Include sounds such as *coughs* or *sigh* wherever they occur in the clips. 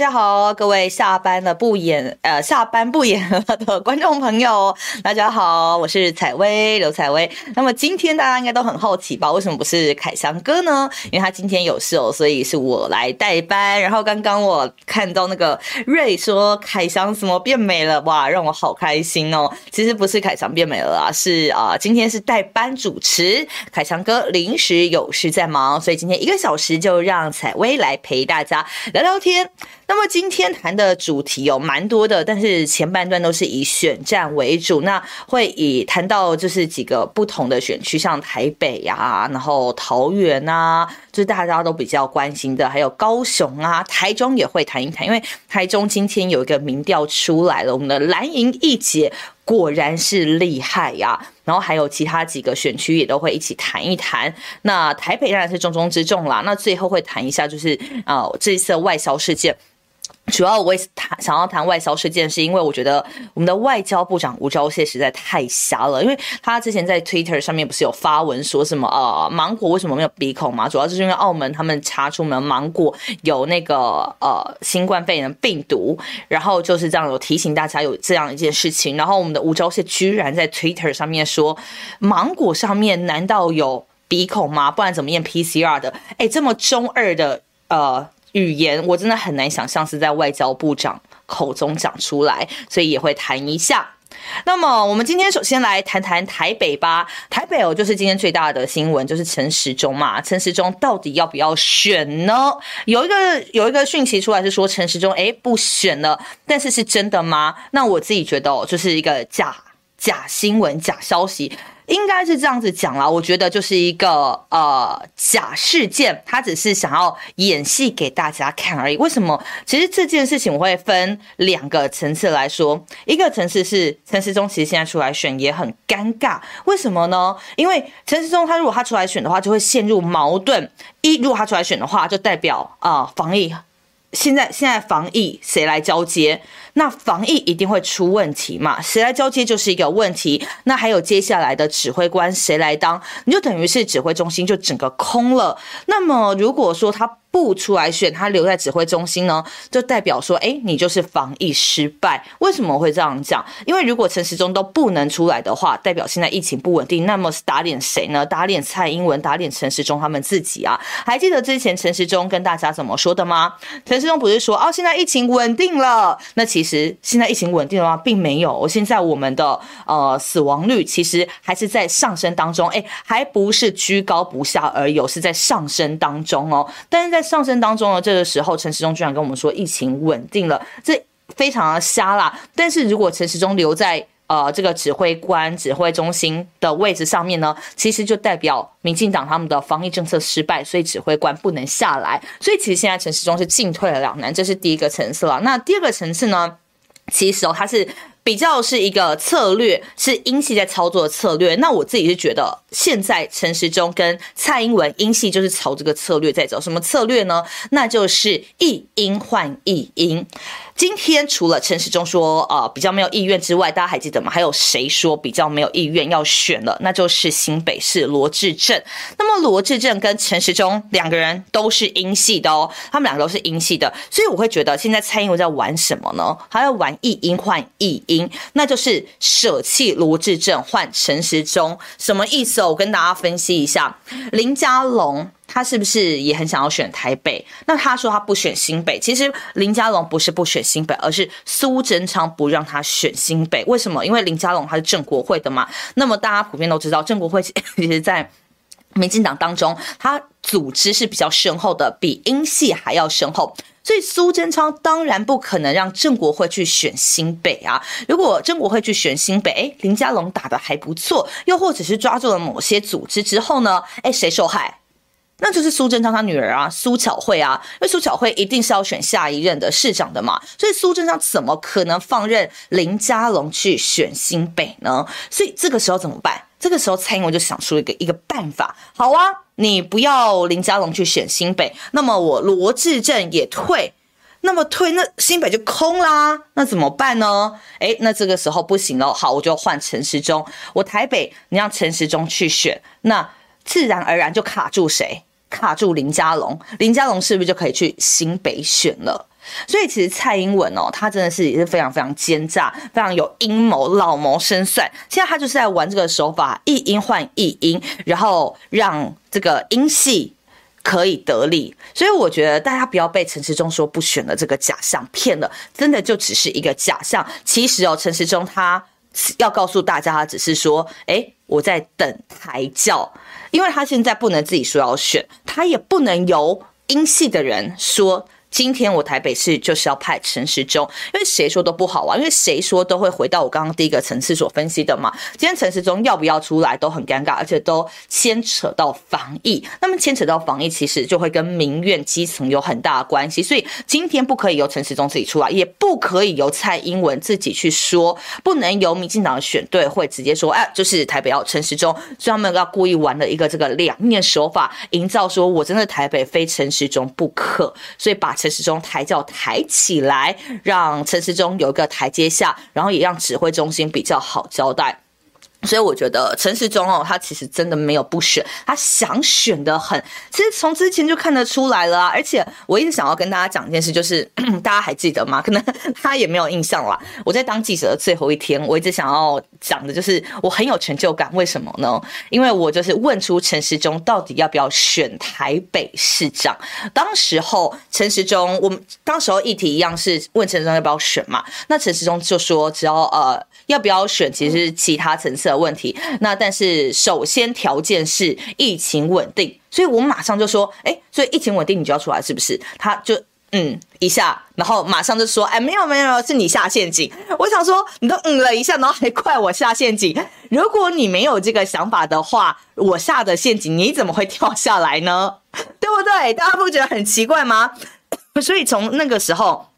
大家好，各位下班了不演呃下班不演了的观众朋友，*laughs* 大家好，我是采薇刘采薇。那么今天大家应该都很好奇吧？为什么不是凯翔哥呢？因为他今天有事哦，所以是我来代班。然后刚刚我看到那个瑞说凯翔怎么变美了，哇，让我好开心哦。其实不是凯翔变美了啊，是啊、今天是代班主持，凯翔哥临时有事在忙，所以今天一个小时就让采薇来陪大家聊聊天。那么今天谈的主题有蛮多的，但是前半段都是以选战为主，那会以谈到就是几个不同的选区，像台北呀、啊，然后桃园啊，就是大家都比较关心的，还有高雄啊、台中也会谈一谈，因为台中今天有一个民调出来了，我们的蓝营一姐果然是厉害呀、然后还有其他几个选区也都会一起谈一谈。那台北当然是重中之重啦，那最后会谈一下就是啊、呃、这一次外销事件。主要我也谈想要谈外销事件，是因为我觉得我们的外交部长吴钊燮实在太瞎了，因为他之前在 Twitter 上面不是有发文说什么呃芒果为什么没有鼻孔嘛？主要就是因为澳门他们查出了芒果有那个呃新冠肺炎病毒，然后就是这样有提醒大家有这样一件事情，然后我们的吴钊燮居然在 Twitter 上面说芒果上面难道有鼻孔吗？不然怎么验 PCR 的？哎，这么中二的呃。语言我真的很难想象是在外交部长口中讲出来，所以也会谈一下。那么我们今天首先来谈谈台北吧。台北哦，就是今天最大的新闻，就是陈时中嘛。陈时中到底要不要选呢？有一个有一个讯息出来是说陈时中诶不选了，但是是真的吗？那我自己觉得哦，就是一个假假新闻、假消息。应该是这样子讲啦，我觉得就是一个呃假事件，他只是想要演戏给大家看而已。为什么？其实这件事情我会分两个层次来说，一个层次是陈时中其实现在出来选也很尴尬，为什么呢？因为陈时中他如果他出来选的话，就会陷入矛盾。一，如果他出来选的话，就代表啊、防疫，现在现在防疫谁来交接？那防疫一定会出问题嘛？谁来交接就是一个问题。那还有接下来的指挥官谁来当？你就等于是指挥中心就整个空了。那么如果说他不出来选，他留在指挥中心呢，就代表说，哎，你就是防疫失败。为什么会这样讲？因为如果陈时中都不能出来的话，代表现在疫情不稳定。那么是打脸谁呢？打脸蔡英文，打脸陈时中他们自己啊？还记得之前陈时中跟大家怎么说的吗？陈时中不是说，哦，现在疫情稳定了。那其其实现在疫情稳定的话？并没有。我现在我们的呃死亡率其实还是在上升当中，哎，还不是居高不下而有，是在上升当中哦。但是在在上升当中呢，这个时候陈时中居然跟我们说疫情稳定了，这非常的瞎啦。但是如果陈时中留在呃这个指挥官、指挥中心的位置上面呢，其实就代表民进党他们的防疫政策失败，所以指挥官不能下来。所以其实现在陈时中是进退两难，这是第一个层次了。那第二个层次呢，其实哦，他是。比较是一个策略，是英系在操作的策略。那我自己是觉得，现在陈时中跟蔡英文英系就是朝这个策略在走。什么策略呢？那就是一英换一英。今天除了陈时中说呃比较没有意愿之外，大家还记得吗？还有谁说比较没有意愿要选了？那就是新北市罗智正。那么罗智正跟陈时中两个人都是英系的哦，他们两个都是英系的，所以我会觉得现在蔡英文在玩什么呢？他要玩一英换一英。那就是舍弃罗智正换陈时中，什么意思哦？我跟大家分析一下。林佳龙他是不是也很想要选台北？那他说他不选新北，其实林佳龙不是不选新北，而是苏贞昌不让他选新北。为什么？因为林佳龙他是郑国会的嘛。那么大家普遍都知道，郑国会 *laughs* 其实在民进党当中，他。组织是比较深厚的，比英系还要深厚。所以苏贞昌当然不可能让郑国会去选新北啊。如果郑国会去选新北，哎，林佳龙打得还不错，又或者是抓住了某些组织之后呢，哎，谁受害？那就是苏贞昌他女儿啊，苏巧慧啊。因为苏巧慧一定是要选下一任的市长的嘛，所以苏贞昌怎么可能放任林佳龙去选新北呢？所以这个时候怎么办？这个时候蔡英文就想出了一个一个办法，好啊，你不要林佳龙去选新北，那么我罗致政也退，那么退那新北就空啦，那怎么办呢？诶，那这个时候不行了，好，我就换陈时中，我台北你让陈时中去选，那自然而然就卡住谁？卡住林佳龙，林佳龙是不是就可以去新北选了？所以其实蔡英文哦，他真的是也是非常非常奸诈，非常有阴谋，老谋深算。现在他就是在玩这个手法，一阴换一阴，然后让这个英系可以得利。所以我觉得大家不要被陈时中说不选的这个假象骗了，真的就只是一个假象。其实哦，陈时中他要告诉大家，他只是说，哎，我在等抬轿，因为他现在不能自己说要选，他也不能由英系的人说。今天我台北市就是要派陈时中，因为谁说都不好啊，因为谁说都会回到我刚刚第一个层次所分析的嘛。今天陈时中要不要出来都很尴尬，而且都牵扯到防疫。那么牵扯到防疫，其实就会跟民怨基层有很大的关系。所以今天不可以由陈时中自己出来，也不可以由蔡英文自己去说，不能由民进党的选队会直接说，哎，就是台北要陈时中，所以他们要故意玩的一个这个两面手法，营造说我真的台北非陈时中不可，所以把。陈时中抬轿抬起来，让陈时中有一个台阶下，然后也让指挥中心比较好交代。所以我觉得陈时中哦，他其实真的没有不选，他想选的很。其实从之前就看得出来了啊。而且我一直想要跟大家讲一件事，就是 *clears throat* 大家还记得吗？可能 *laughs* 他也没有印象啦。我在当记者的最后一天，我一直想要讲的就是我很有成就感。为什么呢？因为我就是问出陈时中到底要不要选台北市长。当时候陈时中，我们当时候议题一样是问陈时中要不要选嘛。那陈时中就说只要呃。要不要选，其实其他层次的问题。那但是首先条件是疫情稳定，所以我马上就说，哎，所以疫情稳定你就要出来，是不是？他就嗯一下，然后马上就说，哎，没有没有，是你下陷阱。我想说，你都嗯了一下，然后还怪我下陷阱。如果你没有这个想法的话，我下的陷阱你怎么会跳下来呢？*laughs* 对不对？大家不觉得很奇怪吗？*coughs* 所以从那个时候。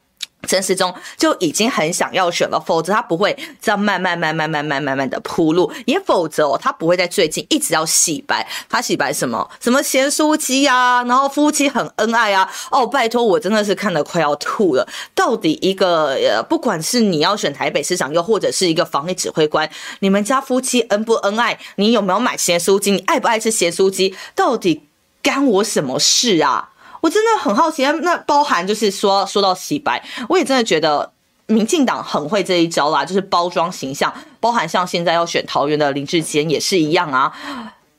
陈时中就已经很想要选了，否则他不会这样慢慢、慢慢、慢慢、慢慢的铺路，也否则哦，他不会在最近一直要洗白。他洗白什么？什么咸酥鸡啊，然后夫妻很恩爱啊。哦，拜托，我真的是看得快要吐了。到底一个呃，不管是你要选台北市长，又或者是一个防疫指挥官，你们家夫妻恩不恩爱？你有没有买咸酥鸡？你爱不爱吃咸酥鸡？到底干我什么事啊？我真的很好奇，那包含就是说说到洗白，我也真的觉得民进党很会这一招啦，就是包装形象，包含像现在要选桃园的林志坚也是一样啊，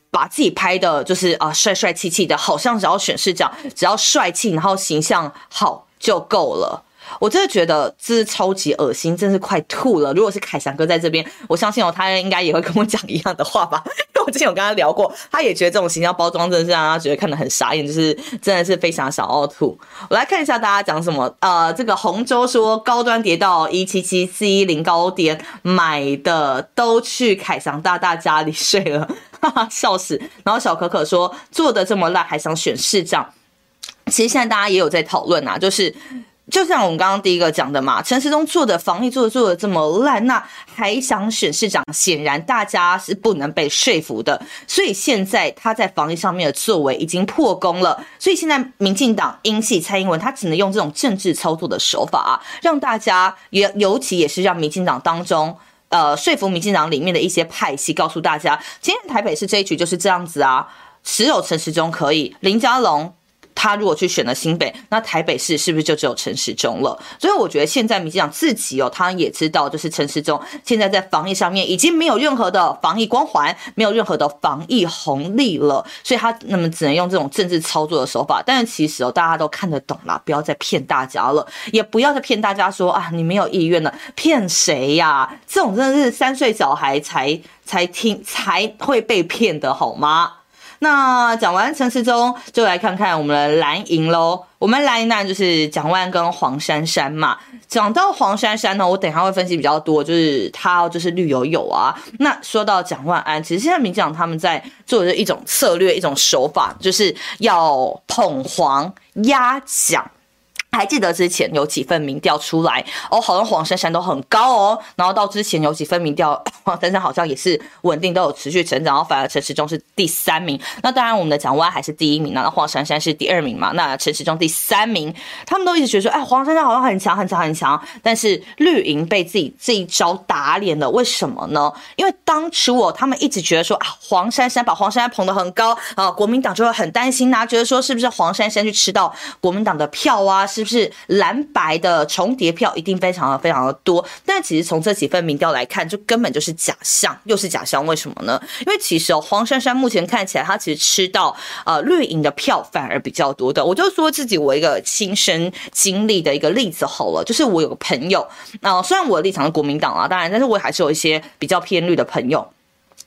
把自己拍的就是啊帅帅气气的，好像只要选市长，只要帅气，然后形象好就够了。我真的觉得这是超级恶心，真是快吐了。如果是凯翔哥在这边，我相信哦，他应该也会跟我讲一样的话吧。*laughs* 因为我之前有跟他聊过，他也觉得这种形象包装真的是让他觉得看得很傻眼，就是真的是非常想要吐。我来看一下大家讲什么。呃，这个洪州说高端跌到一七七四一零高点买的都去凯翔大大家里睡了，哈哈，笑死。然后小可可说做的这么烂还想选市长，其实现在大家也有在讨论啊，就是。就像我们刚刚第一个讲的嘛，陈时中做的防疫做的做的这么烂，那还想选市长，显然大家是不能被说服的。所以现在他在防疫上面的作为已经破功了。所以现在民进党英系蔡英文，他只能用这种政治操作的手法啊，让大家也尤其也是让民进党当中，呃，说服民进党里面的一些派系，告诉大家，今天台北市这一局就是这样子啊，只有陈时中可以，林佳龙。他如果去选了新北，那台北市是不是就只有陈时中了？所以我觉得现在民进党自己哦，他也知道，就是陈时中现在在防疫上面已经没有任何的防疫光环，没有任何的防疫红利了，所以他那么只能用这种政治操作的手法。但是其实哦，大家都看得懂啦，不要再骗大家了，也不要再骗大家说啊，你没有意愿了，骗谁呀？这种真的是三岁小孩才才听才会被骗的好吗？那讲完陈时中，就来看看我们的蓝营喽。我们蓝营呢，就是蒋万跟黄珊珊嘛。讲到黄珊珊呢，我等一下会分析比较多，就是她就是绿油油啊。那说到蒋万安，其实现在民进党他们在做的一种策略、一种手法，就是要捧黄压蒋。还记得之前有几份民调出来哦，好像黄珊珊都很高哦，然后到之前有几份民调，*coughs* 黄珊珊好像也是稳定都有持续成长，然后反而陈时中是第三名。那当然我们的蒋万还是第一名，那黄珊珊是第二名嘛？那陈时中第三名，他们都一直觉得说，哎，黄珊珊好像很强很强很强，但是绿营被自己这一招打脸了，为什么呢？因为当初哦，他们一直觉得说啊，黄珊珊把黄珊珊捧得很高啊，国民党就会很担心呐、觉得说是不是黄珊珊去吃到国民党的票啊？是。就是蓝白的重叠票一定非常的非常的多，但其实从这几份民调来看，就根本就是假象，又是假象。为什么呢？因为其实哦，黄珊珊目前看起来，她其实吃到呃绿营的票反而比较多的。我就说自己我一个亲身经历的一个例子好了，就是我有个朋友，啊、虽然我的立场是国民党啊，当然，但是我还是有一些比较偏绿的朋友。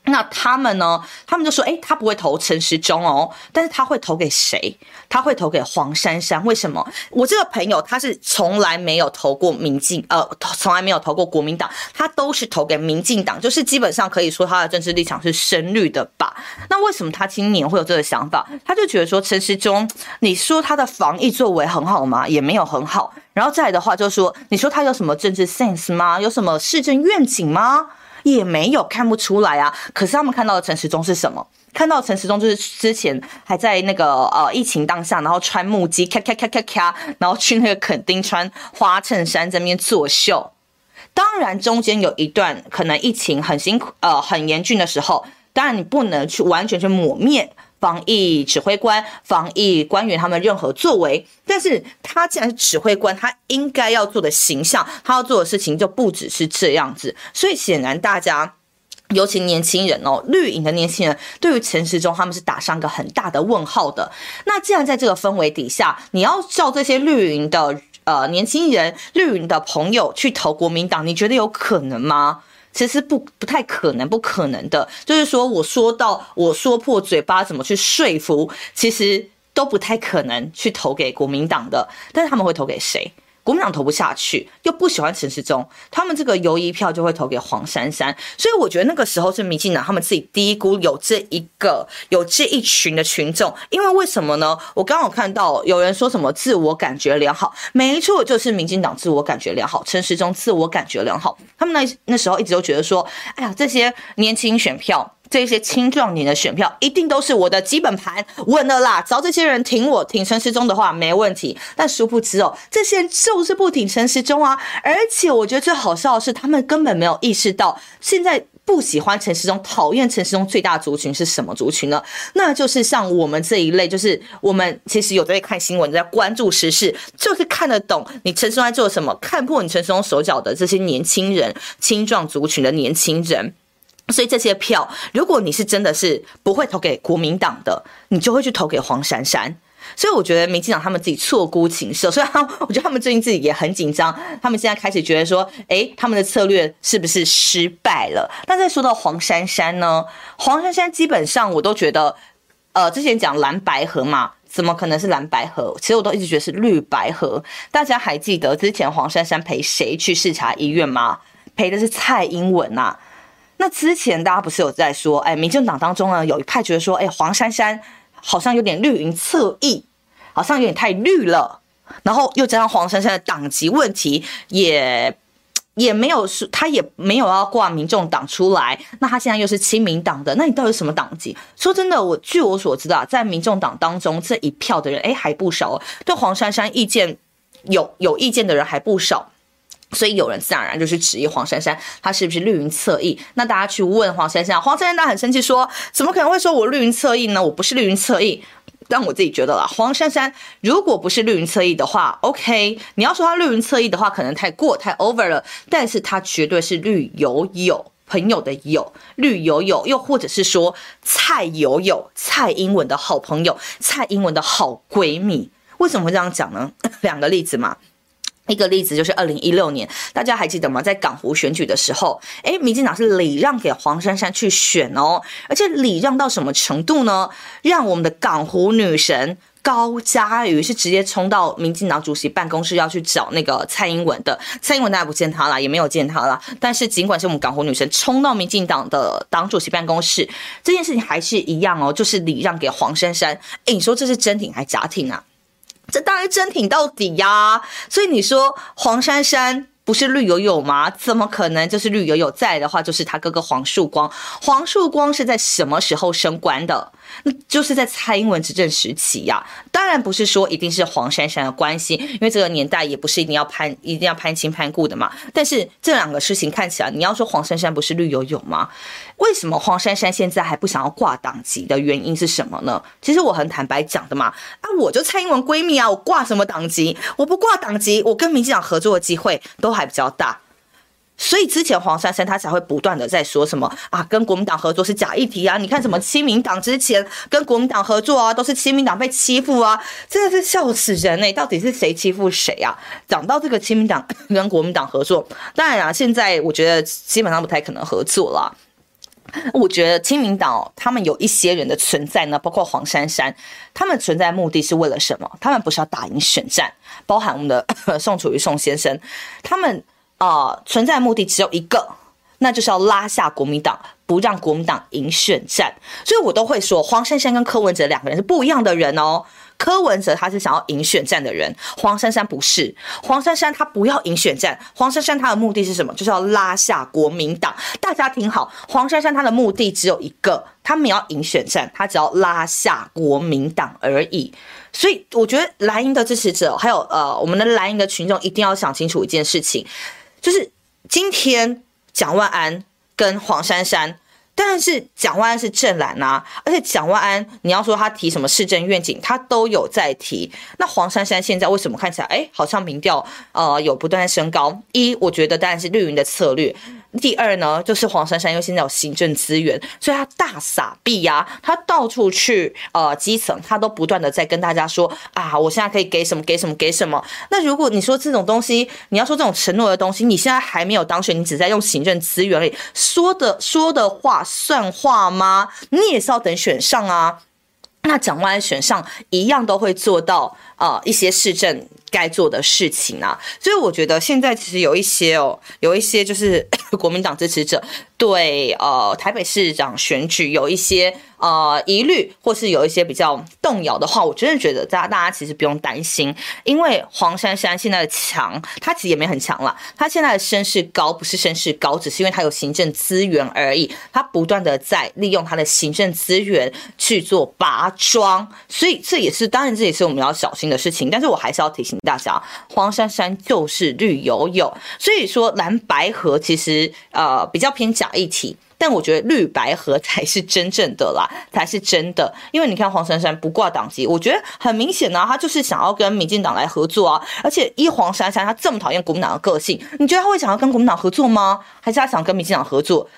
那他们呢？他们就说：“诶，他不会投陈时中哦，但是他会投给谁？他会投给黄珊珊。为什么？我这个朋友他是从来没有投过民进，呃，从来没有投过国民党，他都是投给民进党，就是基本上可以说他的政治立场是深绿的吧。那为什么他今年会有这个想法？他就觉得说陈时中，你说他的防疫作为很好吗？也没有很好。然后再来的话，就是说你说他有什么政治 sense 吗？有什么市政愿景吗？”也没有看不出来啊，可是他们看到的陈时中是什么？看到陈时中就是之前还在那个呃疫情当下，然后穿木屐咔咔咔咔咔，然后去那个垦丁穿花衬衫在那边作秀。当然中间有一段可能疫情很辛苦呃很严峻的时候，当然你不能去完全去抹灭。防疫指挥官、防疫官员他们任何作为，但是他既然是指挥官，他应该要做的形象，他要做的事情就不只是这样子。所以显然大家，尤其年轻人哦，绿营的年轻人，对于陈时中他们是打上个很大的问号的。那既然在这个氛围底下，你要叫这些绿营的呃年轻人、绿营的朋友去投国民党，你觉得有可能吗？其实不不太可能，不可能的。就是说，我说到我说破嘴巴，怎么去说服，其实都不太可能去投给国民党的。但是他们会投给谁？国民党投不下去，又不喜欢陈时中，他们这个游移票就会投给黄珊珊。所以我觉得那个时候是民进党他们自己低估有这一个有这一群的群众，因为为什么呢？我刚好看到有人说什么自我感觉良好，没错，就是民进党自我感觉良好，陈时中自我感觉良好。他们那那时候一直都觉得说，哎呀，这些年轻选票。这些青壮年的选票一定都是我的基本盘稳了啦，只要这些人挺我挺陈时中的话没问题。但殊不知哦，这些人就是不挺陈时中啊！而且我觉得最好笑的是，他们根本没有意识到，现在不喜欢陈时中、讨厌陈时中最大族群是什么族群呢？那就是像我们这一类，就是我们其实有在看新闻、在关注时事，就是看得懂你陈时中在做什么，看破你陈时中手脚的这些年轻人、青壮族群的年轻人。所以这些票，如果你是真的是不会投给国民党的，你就会去投给黄珊珊。所以我觉得民进党他们自己错估情势，所以我觉得他们最近自己也很紧张。他们现在开始觉得说，诶，他们的策略是不是失败了？那再说到黄珊珊呢？黄珊珊基本上我都觉得，呃，之前讲蓝白河嘛，怎么可能是蓝白河？其实我都一直觉得是绿白河。大家还记得之前黄珊珊陪谁去视察医院吗？陪的是蔡英文呐、啊。那之前大家不是有在说，哎，民进党当中呢有一派觉得说，哎，黄珊珊好像有点绿营侧翼，好像有点太绿了。然后又加上黄珊珊的党籍问题，也也没有说他也没有要挂民众党出来。那他现在又是亲民党的，那你到底什么党籍？说真的，我据我所知道，在民众党当中这一票的人，哎，还不少，对黄珊珊意见有有意见的人还不少。所以有人自然而然就是质疑黄珊珊，她是不是绿营侧翼？那大家去问黄珊珊，黄珊珊她很生气说：“怎么可能会说我绿营侧翼呢？我不是绿营侧翼。”但我自己觉得啦，黄珊珊如果不是绿云侧翼的话，OK，你要说她绿云侧翼的话，可能太过太 over 了。但是她绝对是绿友友朋友的友，绿友友，又或者是说蔡友友，蔡英文的好朋友，蔡英文的好闺蜜。为什么会这样讲呢？*laughs* 两个例子嘛。一个例子就是二零一六年，大家还记得吗？在港湖选举的时候，诶，民进党是礼让给黄珊珊去选哦，而且礼让到什么程度呢？让我们的港湖女神高嘉瑜是直接冲到民进党主席办公室要去找那个蔡英文的，蔡英文大家不见他了，也没有见他了。但是尽管是我们港湖女神冲到民进党的党主席办公室，这件事情还是一样哦，就是礼让给黄珊珊。诶，你说这是真挺还是假挺啊？这当然真挺到底呀、所以你说黄珊珊不是绿油油吗？怎么可能就是绿油油？在的话就是他哥哥黄树光，黄树光是在什么时候升官的？那就是在蔡英文执政时期呀，当然不是说一定是黄珊珊的关系，因为这个年代也不是一定要攀一定要攀亲攀故的嘛。但是这两个事情看起来，你要说黄珊珊不是绿油油吗？为什么黄珊珊现在还不想要挂党籍的原因是什么呢？其实我很坦白讲的嘛，啊，我就蔡英文闺蜜啊，我挂什么党籍？我不挂党籍，我跟民进党合作的机会都还比较大。所以之前黄珊珊她才会不断的在说什么啊，跟国民党合作是假议题啊！你看什么亲民党之前跟国民党合作啊，都是亲民党被欺负啊，*laughs* 真的是笑死人呢、到底是谁欺负谁啊？讲到这个亲民党跟国民党合作，当然啊，现在我觉得基本上不太可能合作了。我觉得亲民党他们有一些人的存在呢，包括黄珊珊，他们存在目的是为了什么？他们不是要打赢选战，包含我们的 *coughs* 宋楚瑜宋先生，他们。啊、存在目的只有一个，那就是要拉下国民党，不让国民党赢选战。所以我都会说，黄珊珊跟柯文哲两个人是不一样的人哦。柯文哲他是想要赢选战的人，黄珊珊不是。黄珊珊他不要赢选战，黄珊珊他的目的是什么？就是要拉下国民党。大家听好，黄珊珊他的目的只有一个，他没有要赢选战，他只要拉下国民党而已。所以我觉得蓝营的支持者，还有呃我们的蓝营的群众，一定要想清楚一件事情。就是今天蒋万安跟黄珊珊，但是蒋万安是正蓝啊，而且蒋万安你要说他提什么市政愿景，他都有在提。那黄珊珊现在为什么看起来哎，好像民调呃有不断升高？一，我觉得当然是绿营的策略。第二呢，就是黄珊珊因为现在有行政资源，所以他大撒币呀，他到处去呃基层，他都不断的在跟大家说啊，我现在可以给什么给什么给什么。那如果你说这种东西，你要说这种承诺的东西，你现在还没有当选，你只在用行政资源里说的说的话算话吗？你也是要等选上啊。那蒋万安选上一样都会做到呃一些市政该做的事情啊，所以我觉得现在其实有一些哦，有一些就是 *coughs* 国民党支持者对呃台北市长选举有一些。呃，疑虑或是有一些比较动摇的话，我真的觉得大家大家其实不用担心，因为黄珊珊现在的强，她其实也没很强了。她现在的声势高，不是声势高，只是因为她有行政资源而已。她不断的在利用她的行政资源去做拔庄，所以这也是当然这也是我们要小心的事情。但是我还是要提醒大家，黄珊珊就是绿油油，所以说蓝白合其实呃比较偏假议题。但我觉得绿白合才是真正的啦，才是真的。因为你看黄珊珊不挂党籍，我觉得很明显呢、啊，他就是想要跟民进党来合作啊。而且依黄珊珊他这么讨厌国民党的个性，你觉得他会想要跟国民党合作吗？还是他想跟民进党合作？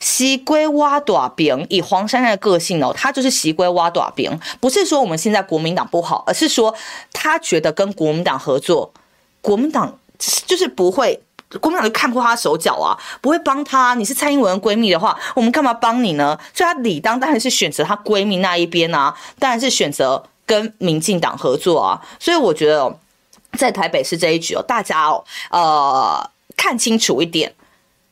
西龟挖大饼，以黄珊珊的个性哦，他就是西龟挖大饼。不是说我们现在国民党不好，而是说他觉得跟国民党合作，国民党就是不会。国民党就看破他手脚啊，不会帮他。你是蔡英文闺蜜的话，我们干嘛帮你呢？所以，他理当当然是选择他闺蜜那一边啊，当然是选择跟民进党合作啊。所以，我觉得在台北市这一局哦，大家哦，呃，看清楚一点，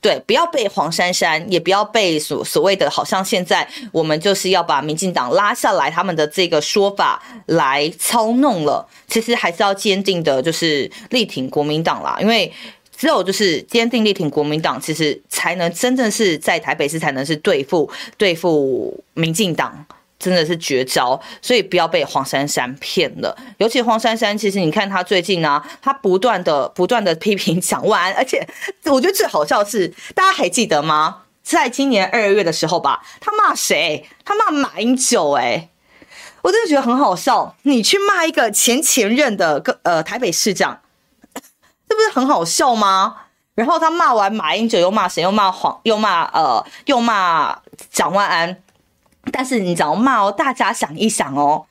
对，不要被黄珊珊，也不要被所所谓的，好像现在我们就是要把民进党拉下来，他们的这个说法来操弄了。其实还是要坚定的，就是力挺国民党啦，因为。只有就是坚定力挺国民党，其实才能真正是在台北市才能是对付对付民进党，真的是绝招。所以不要被黄珊珊骗了。尤其黄珊珊，其实你看她最近呢、啊，她不断的不断的批评蒋万安，而且我觉得最好笑的是，大家还记得吗？在今年二月的时候吧，他骂谁？他骂马英九、欸，哎，我真的觉得很好笑。你去骂一个前前任的个呃台北市长。*coughs* 这不是很好笑吗？然后他骂完马英九，又骂谁？又骂黄，又骂呃，又骂蒋万安。但是你只要骂哦，大家想一想哦，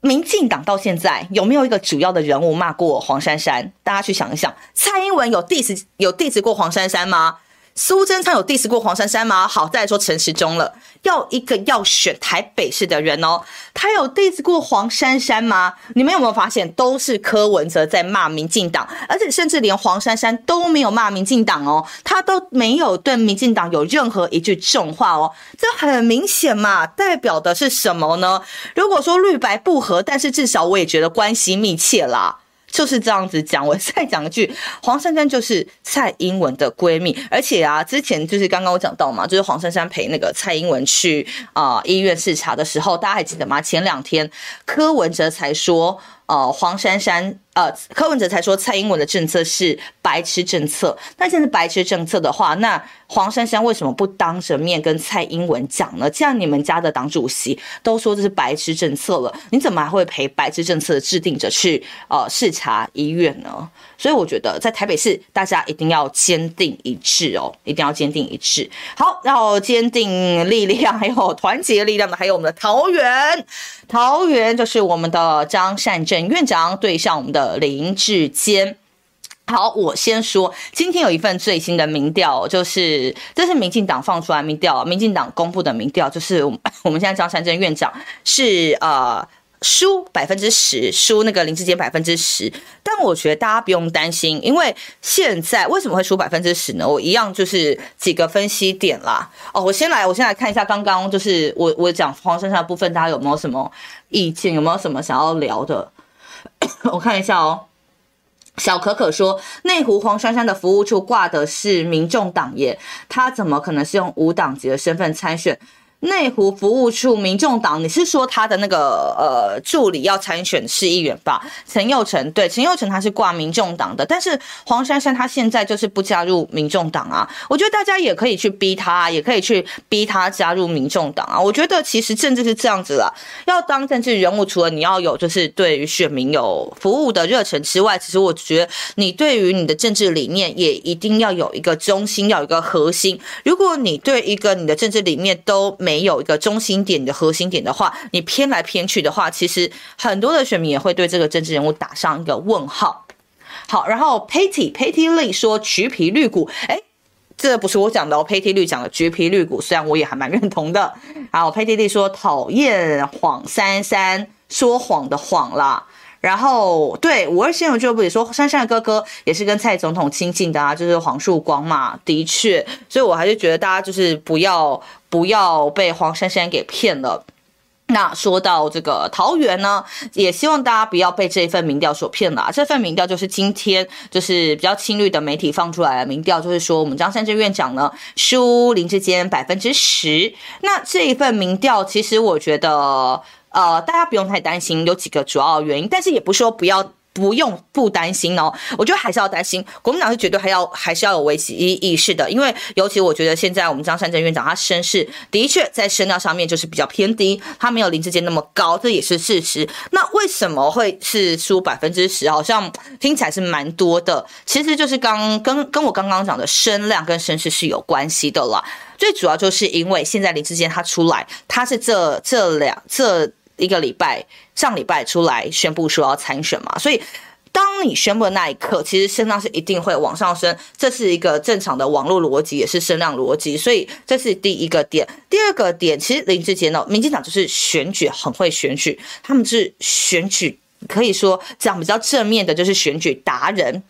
民进党到现在有没有一个主要的人物骂过黄珊珊？大家去想一想，蔡英文有 diss 有 diss 过黄珊珊吗？苏贞昌有 diss 过黄珊珊吗？好，再来说陈时中了，要一个要选台北市的人哦，他有 diss 过黄珊珊吗？你们有没有发现，都是柯文哲在骂民进党，而且甚至连黄珊珊都没有骂民进党哦，他都没有对民进党有任何一句重话哦，这很明显嘛，代表的是什么呢？如果说绿白不合，但是至少我也觉得关系密切啦。就是这样子讲，我再讲一句，*laughs* 黄珊珊就是蔡英文的闺蜜，而且啊，之前就是刚刚我讲到嘛，就是黄珊珊陪那个蔡英文去啊、医院视察的时候，大家还记得吗？前两天柯文哲才说。呃，黄珊珊，呃，柯文哲才说蔡英文的政策是白痴政策。那现在白痴政策的话，那黄珊珊为什么不当着面跟蔡英文讲呢？既然你们家的党主席都说这是白痴政策了，你怎么还会陪白痴政策的制定者去呃视察医院呢？所以我觉得在台北市，大家一定要坚定一致哦，一定要坚定一致。好，然后坚定力量，*laughs* 还有团结力量的，还有我们的桃园，桃园就是我们的张善政院长对上我们的林志坚。好，我先说，今天有一份最新的民调，就是这是民进党放出来民调，民进党公布的民调，就是我们 *laughs* 我们现在张善政院长是呃。输百分之十，输那个林志坚百分之十，但我觉得大家不用担心，因为现在为什么会输百分之十呢？我一样就是几个分析点啦。哦，我先来，我先来看一下刚刚就是我我讲黄珊珊的部分，大家有没有什么意见？有没有什么想要聊的？*coughs* 我看一下哦。小可可说，内湖黄珊珊的服务处挂的是民众党耶，他怎么可能是用无党籍的身份参选？内湖服务处民众党，你是说他的那个呃助理要参选市议员吧？陈佑成，对，陈佑成他是挂民众党的，但是黄珊珊他现在就是不加入民众党啊。我觉得大家也可以去逼他，也可以去逼他加入民众党啊。我觉得其实政治是这样子啦，要当政治人物，除了你要有就是对于选民有服务的热忱之外，其实我觉得你对于你的政治理念也一定要有一个中心，要有一个核心。如果你对一个你的政治理念都没有一个中心点的核心点的话，你偏来偏去的话，其实很多的选民也会对这个政治人物打上一个问号。好，然后 Patty Patty Lee 说橘皮绿股，哎，这不是我讲的哦，Patty Lee 讲的橘皮绿股，虽然我也还蛮认同的。好，Patty Lee 说讨厌黄珊珊说谎的谎啦。然后，对五二新闻俱乐部也说，珊珊的哥哥也是跟蔡总统亲近的啊，就是黄树光嘛。的确，所以我还是觉得大家就是不要不要被黄珊珊给骗了。那说到这个桃园呢，也希望大家不要被这一份民调所骗了啊。这份民调就是今天就是比较亲绿的媒体放出来的民调，就是说我们张善政院长呢输林志坚百分之十。那这一份民调，其实我觉得。呃，大家不用太担心，有几个主要原因，但是也不是说不要不用不担心哦。我觉得还是要担心，国民党是绝对还要还是要有危机意识的，因为尤其我觉得现在我们张善政院长他声势的确在声量上面就是比较偏低，他没有林志坚那么高，这也是事实。那为什么会是输 *laughs* 百分之十？好像听起来是蛮多的，其实就是刚跟跟我刚刚讲的声量跟声势是有关系的啦。最主要就是因为现在林志坚他出来，他是这这两这。一个礼拜，上礼拜出来宣布说要参选嘛，所以当你宣布的那一刻，其实声量是一定会往上升，这是一个正常的网络逻辑，也是声量逻辑，所以这是第一个点。第二个点，其实林志杰呢，民进党就是选举很会选举，他们是选举可以说讲比较正面的，就是选举达人。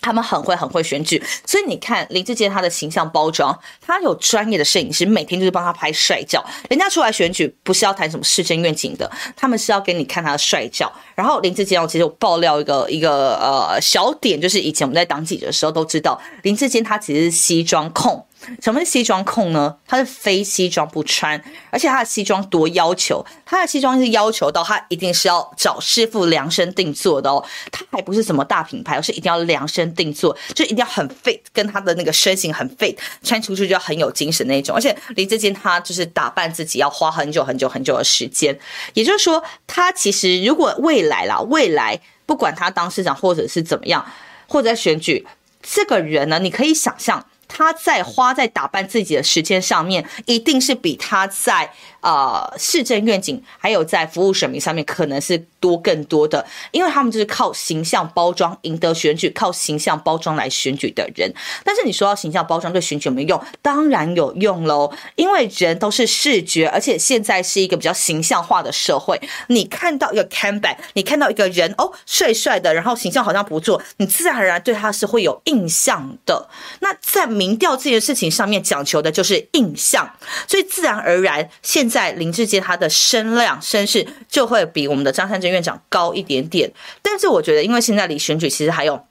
他们很会很会选举，所以你看林志坚他的形象包装，他有专业的摄影师，每天就是帮他拍帅照。人家出来选举不是要谈什么市政愿景的，他们是要给你看他的帅照。然后林志坚，我其实我爆料一个一个呃小点，就是以前我们在当记者的时候都知道，林志坚他其实是西装控。什么是西装控呢？他是非西装不穿，而且他的西装多要求，他的西装是要求到他一定是要找师傅量身定做的哦。他还不是什么大品牌，而是一定要量身定做，就一定要很 fit，跟他的那个身形很 fit，穿出去就要很有精神那种。而且林志坚他就是打扮自己要花很久很久很久的时间，也就是说，他其实如果未来啦，未来不管他当市长或者是怎么样，或者在选举，这个人呢，你可以想象。他在花在打扮自己的时间上面，一定是比他在呃市政愿景还有在服务选民上面可能是多更多的，因为他们就是靠形象包装赢得选举，靠形象包装来选举的人。但是你说到形象包装对选举有没有用？当然有用喽，因为人都是视觉，而且现在是一个比较形象化的社会。你看到一个 Canva 你看到一个人哦，帅帅的，然后形象好像不错，你自然而然对他是会有印象的。那在民调这件事情上面讲求的就是印象，所以自然而然，现在林志杰他的声量声势就会比我们的张善政院长高一点点。但是我觉得，因为现在离选举其实还有。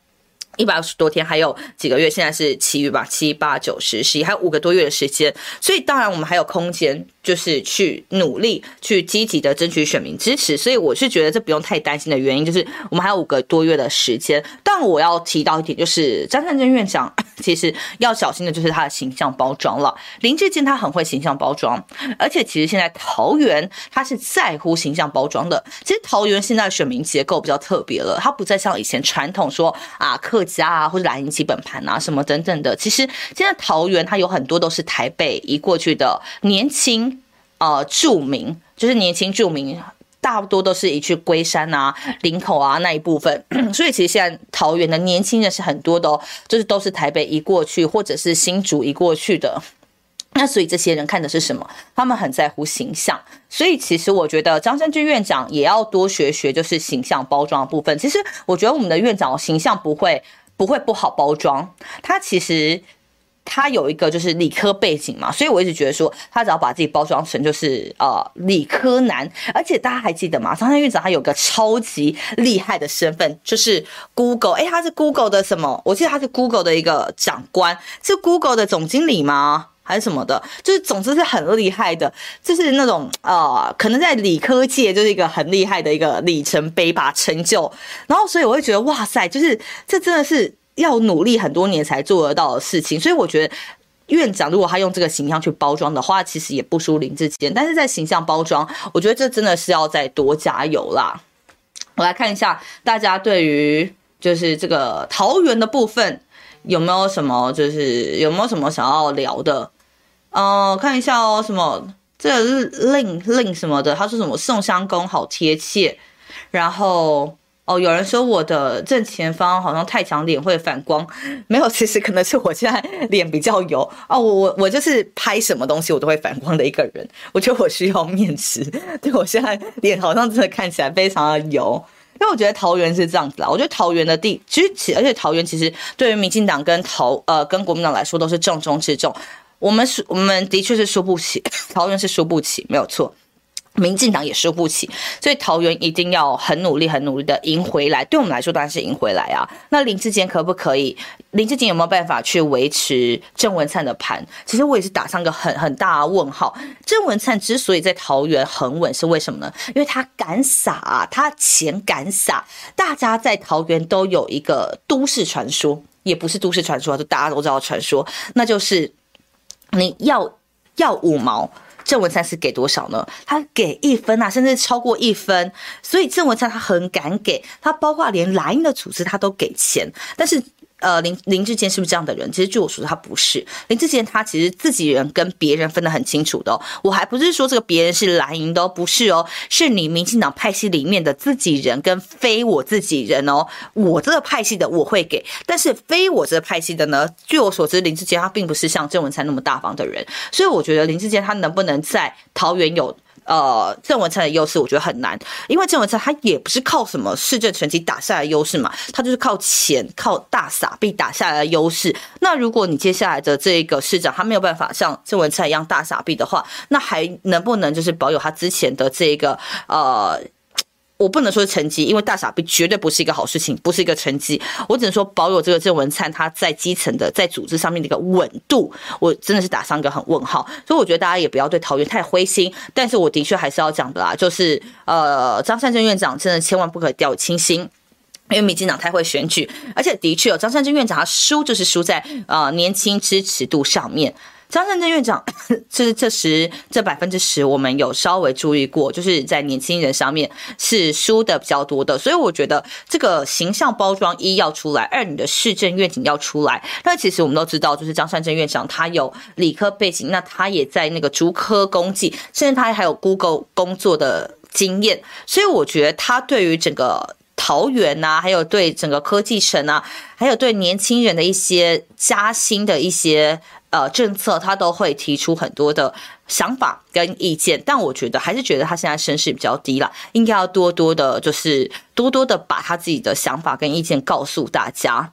一百二十多天，还有几个月，现在是七月吧，七八九十十一，还有五个多月的时间，所以当然我们还有空间，就是去努力，去积极的争取选民支持。所以我是觉得这不用太担心的原因，就是我们还有五个多月的时间。但我要提到一点，就是张善政院长其实要小心的就是他的形象包装了。林志坚他很会形象包装，而且其实现在桃园他是在乎形象包装的。其实桃园现在的选民结构比较特别了，他不再像以前传统说啊客。*laughs* 家啊，或者蓝营基本盘啊，什么等等的，其实现在桃园它有很多都是台北移过去的年轻呃著名，就是年轻著名，大多都是移去龟山啊、林口啊那一部分，*clears throat* 所以其实现在桃园的年轻人是很多的哦，就是都是台北移过去，或者是新竹移过去的。那所以这些人看的是什么？他们很在乎形象，所以其实我觉得张善政院长也要多学学，就是形象包装的部分。其实我觉得我们的院长形象不会不会不好包装，他其实他有一个就是理科背景嘛，所以我一直觉得说他只要把自己包装成就是呃理科男，而且大家还记得吗？张三院长他有个超级厉害的身份，就是 Google，哎，他是 Google 的什么？我记得他是 Google 的一个长官，是 Google 的总经理吗？还是什么的，就是总之是很厉害的，就是那种呃，可能在理科界就是一个很厉害的一个里程碑吧，成就。然后，所以我会觉得哇塞，就是这真的是要努力很多年才做得到的事情。所以我觉得院长如果他用这个形象去包装的话，其实也不输林志坚。但是在形象包装，我觉得这真的是要再多加油啦。我来看一下大家对于就是这个桃园的部分有没有什么，就是有没有什么想要聊的。哦、看一下哦，什么这个是令令什么的？他说什么宋襄公好贴切，然后哦，有人说我的正前方好像太强，脸会反光，没有，其实可能是我现在脸比较油 *laughs* 哦，我我我就是拍什么东西我都会反光的一个人，我觉得我需要面纸，对，我现在脸好像真的看起来非常的油，因为我觉得桃园是这样子啦，我觉得桃园的地其实而且桃园其实对于民进党跟桃呃跟国民党来说都是重中之重。我们输，我们的确是输不起，*laughs* 桃园是输不起，没有错，民进党也输不起，所以桃园一定要很努力、很努力的赢回来。对我们来说，当然是赢回来啊。那林志坚可不可以？林志坚有没有办法去维持郑文灿的盘？其实我也是打上个很很大的问号。郑文灿之所以在桃园很稳，是为什么呢？因为他敢撒，他钱敢撒。大家在桃园都有一个都市传说，也不是都市传说，就大家都知道传说，那就是。你要要五毛，郑文灿是给多少呢？他给一分啊，甚至超过一分。所以郑文灿他很敢给，他包括连莱茵的组织他都给钱，但是。呃，林林志坚是不是这样的人？其实据我所知，他不是。林志坚他其实自己人跟别人分得很清楚的。我还不是说这个别人是蓝营的哦，不是哦，是你民进党派系里面的自己人跟非我自己人哦。我这个派系的我会给，但是非我这个派系的呢？据我所知，林志坚他并不是像郑文灿那么大方的人，所以我觉得林志坚他能不能在桃园有？呃，郑文灿的优势我觉得很难，因为郑文灿他也不是靠什么市政成绩打下来的优势嘛，他就是靠钱、靠大傻逼打下来的优势。那如果你接下来的这个市长他没有办法像郑文灿一样大傻逼的话，那还能不能就是保有他之前的这个呃？我不能说是成绩，因为大傻逼绝对不是一个好事情，不是一个成绩。我只能说保有这个郑文灿他在基层的在组织上面的一个稳度，我真的是打上一个很问号。所以我觉得大家也不要对桃园太灰心。但是我的确还是要讲的啦，就是呃，张善政院长真的千万不可掉以轻心，因为民进党太会选举，而且的确有张善政院长他输就是输在呃年轻支持度上面。张善政院长，*coughs* 这这十这百分之十，我们有稍微注意过，就是在年轻人上面是输的比较多的，所以我觉得这个形象包装一要出来，二你的市政愿景要出来。那其实我们都知道，就是张善政院长他有理科背景，那他也在那个竹科工技，甚至他还有 Google 工作的经验，所以我觉得他对于整个桃园呐，还有对整个科技城啊，还有对年轻人的一些加薪的一些。呃，政策他都会提出很多的想法跟意见，但我觉得还是觉得他现在声势比较低了，应该要多多的，就是多多的把他自己的想法跟意见告诉大家。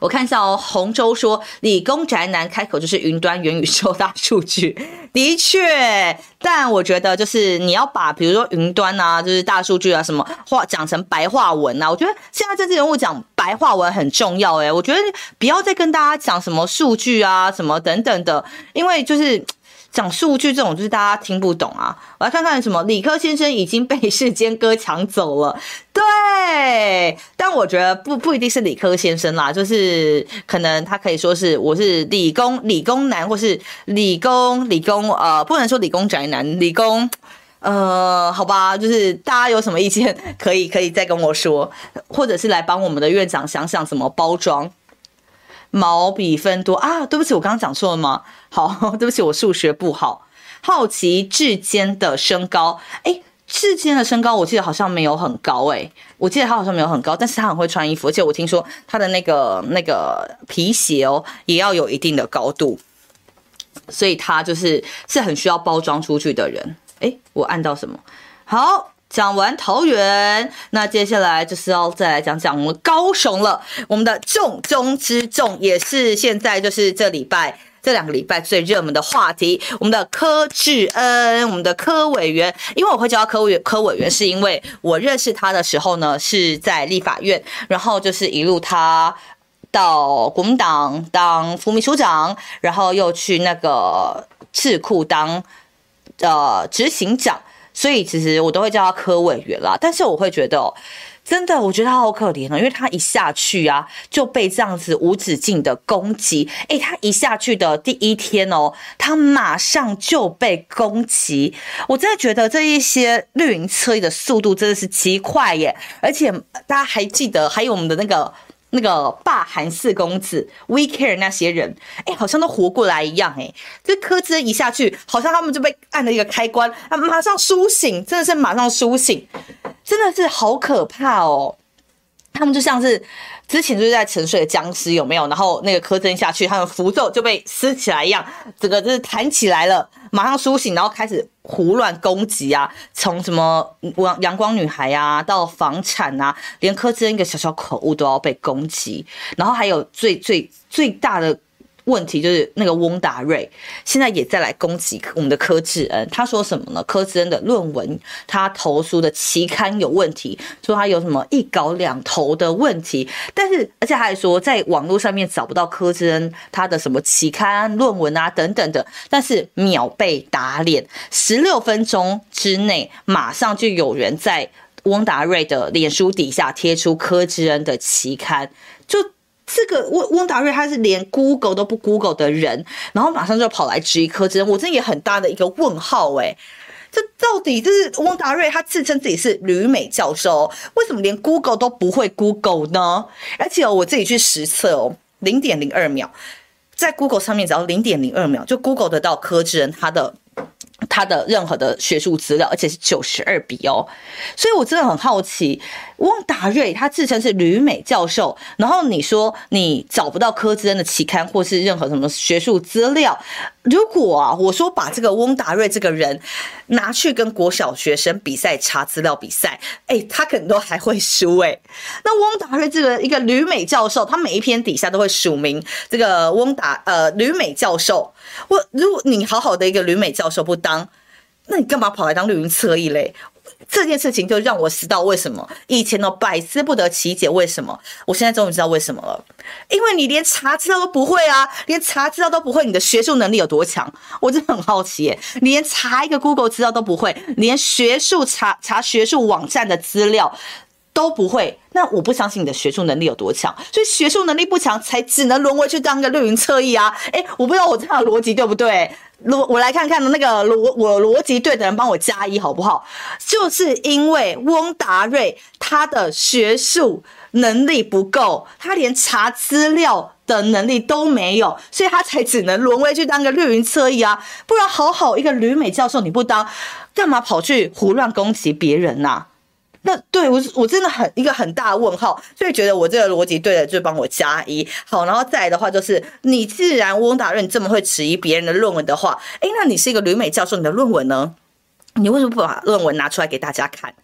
我看一下哦，洪州说理工宅男开口就是云端元宇宙大数据，的确，但我觉得就是你要把比如说云端啊，就是大数据啊什么话讲成白话文啊，我觉得现在政治人物讲白话文很重要诶，我觉得不要再跟大家讲什么数据啊什么等等的，因为就是。讲数据这种就是大家听不懂啊！我来看看什么，理科先生已经被世间哥抢走了。对，但我觉得不不一定是理科先生啦，就是可能他可以说是我是理工理工男，或是理工理工呃，不能说理工宅男，理工呃，好吧，就是大家有什么意见可以可以再跟我说，或者是来帮我们的院长想想怎么包装。毛比分多啊！对不起，我刚刚讲错了吗？*laughs* 好，*laughs* 对不起，我数学不好。好奇志坚的身高，诶，志坚的身高我记得好像没有很高诶，我记得他好像没有很高，但是他很会穿衣服，而且我听说他的那个那个皮鞋哦，也要有一定的高度，所以他就是是很需要包装出去的人。诶，我按到什么？好。讲完桃园，那接下来就是要再来讲讲我们高雄了。我们的重中之重，也是现在就是这礼拜这两个礼拜最热门的话题。我们的柯志恩，我们的柯委员，因为我会叫他柯委员柯委员，是因为我认识他的时候呢是在立法院，然后就是一路他到国民党当副秘书长，然后又去那个智库当呃执行长。所以其实我都会叫他柯委员啦，但是我会觉得哦，真的，我觉得他好可怜哦，因为他一下去啊就被这样子无止境的攻击。诶，他一下去的第一天哦，他马上就被攻击。我真的觉得这一些绿营车的速度真的是极快耶，而且大家还记得还有我们的那个。那个霸韩四公子，We Care 那些人，哎、好像都活过来一样、欸，哎，这柯志恩一下去，好像他们就被按了一个开关，啊，马上苏醒，真的是马上苏醒，真的是好可怕哦，他们就像是。之前就是在沉睡的僵尸有没有？然后那个柯震下去，他的符咒就被撕起来一样，整个就是弹起来了，马上苏醒，然后开始胡乱攻击啊，从什么阳阳光女孩啊到房产啊，连柯震一个小小口误都要被攻击，然后还有最最最大的。问题就是那个翁达瑞现在也在来攻击我们的柯志恩，他说什么呢？柯志恩的论文他投书的期刊有问题，说他有什么一稿两投的问题，但是而且他还说在网络上面找不到柯志恩他的什么期刊论文啊等等的，但是秒被打脸，十六分钟之内马上就有人在翁达瑞的脸书底下贴出柯志恩的期刊，就。这个翁翁达瑞他是连 Google 都不 Google 的人，然后马上就跑来质疑柯志恩，我真的也很大的一个问号哎，这到底就是翁达瑞他自称自己是旅美教授，为什么连 Google 都不会 Google 呢？而且我自己去实测哦，零点零二秒，在 Google 上面只要零点零二秒就 Google 得到柯智恩他的。他的任何的学术资料，而且是九十二比哦，所以我真的很好奇，翁达瑞他自称是旅美教授，然后你说你找不到柯志恩的期刊或是任何什么学术资料。如果啊，我说把这个翁达瑞这个人拿去跟国小学生比赛查资料比赛，哎、他可能都还会输哎、*laughs* 那翁达瑞这个一个旅美教授，他每一篇底下都会署名这个翁达呃旅美教授。我如果你好好的一个旅美教授不当，那你干嘛跑来当绿营侧翼嘞？这件事情就让我知道为什么以前呢百思不得其解，为什么？我现在终于知道为什么了，因为你连查资料都不会啊，连查资料都不会，你的学术能力有多强？我真的很好奇耶，你连查一个 Google 资料都不会，连学术查查学术网站的资料都不会，那我不相信你的学术能力有多强。所以学术能力不强，才只能沦为去当个绿营侧翼啊！哎，我不知道我这样的逻辑对不对？逻我来看看那个逻我逻辑对的人帮我加一好不好？就是因为翁达瑞他的学术能力不够，他连查资料的能力都没有，所以他才只能沦为去当个绿营侧翼啊！不然好好一个旅美教授你不当，干嘛跑去胡乱攻击别人呐、那对我我真的很一个很大问号，所以觉得我这个逻辑对了，就帮我加一好，然后再来的话就是，你既然翁达润这么会质疑别人的论文的话，诶，那你是一个旅美教授，你的论文呢？你为什么不把论文拿出来给大家看？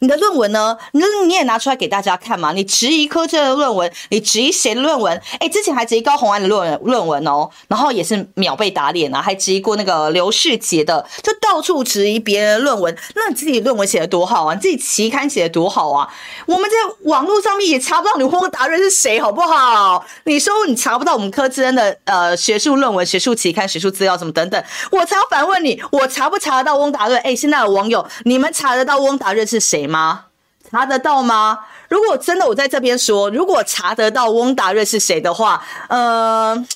你的论文呢？你你也拿出来给大家看嘛？你质疑柯志恩的论文，你质疑谁的论文？哎，之前还质疑高虹安的论论文哦，然后也是秒被打脸啊，还质疑过那个刘世杰的，就到处质疑别人的论文。那你自己论文写的多好啊？你自己期刊写的多好啊？我们在网络上面也查不到你翁达瑞是谁，好不好？你说你查不到我们柯志恩的呃学术论文、学术期刊、学术资料什么等等，我才要反问你，我查不查得到翁达瑞？哎，现在的网友，你们查得到翁达瑞是谁？吗？查得到吗？如果真的我在这边说，如果查得到翁达瑞是谁的话，呃，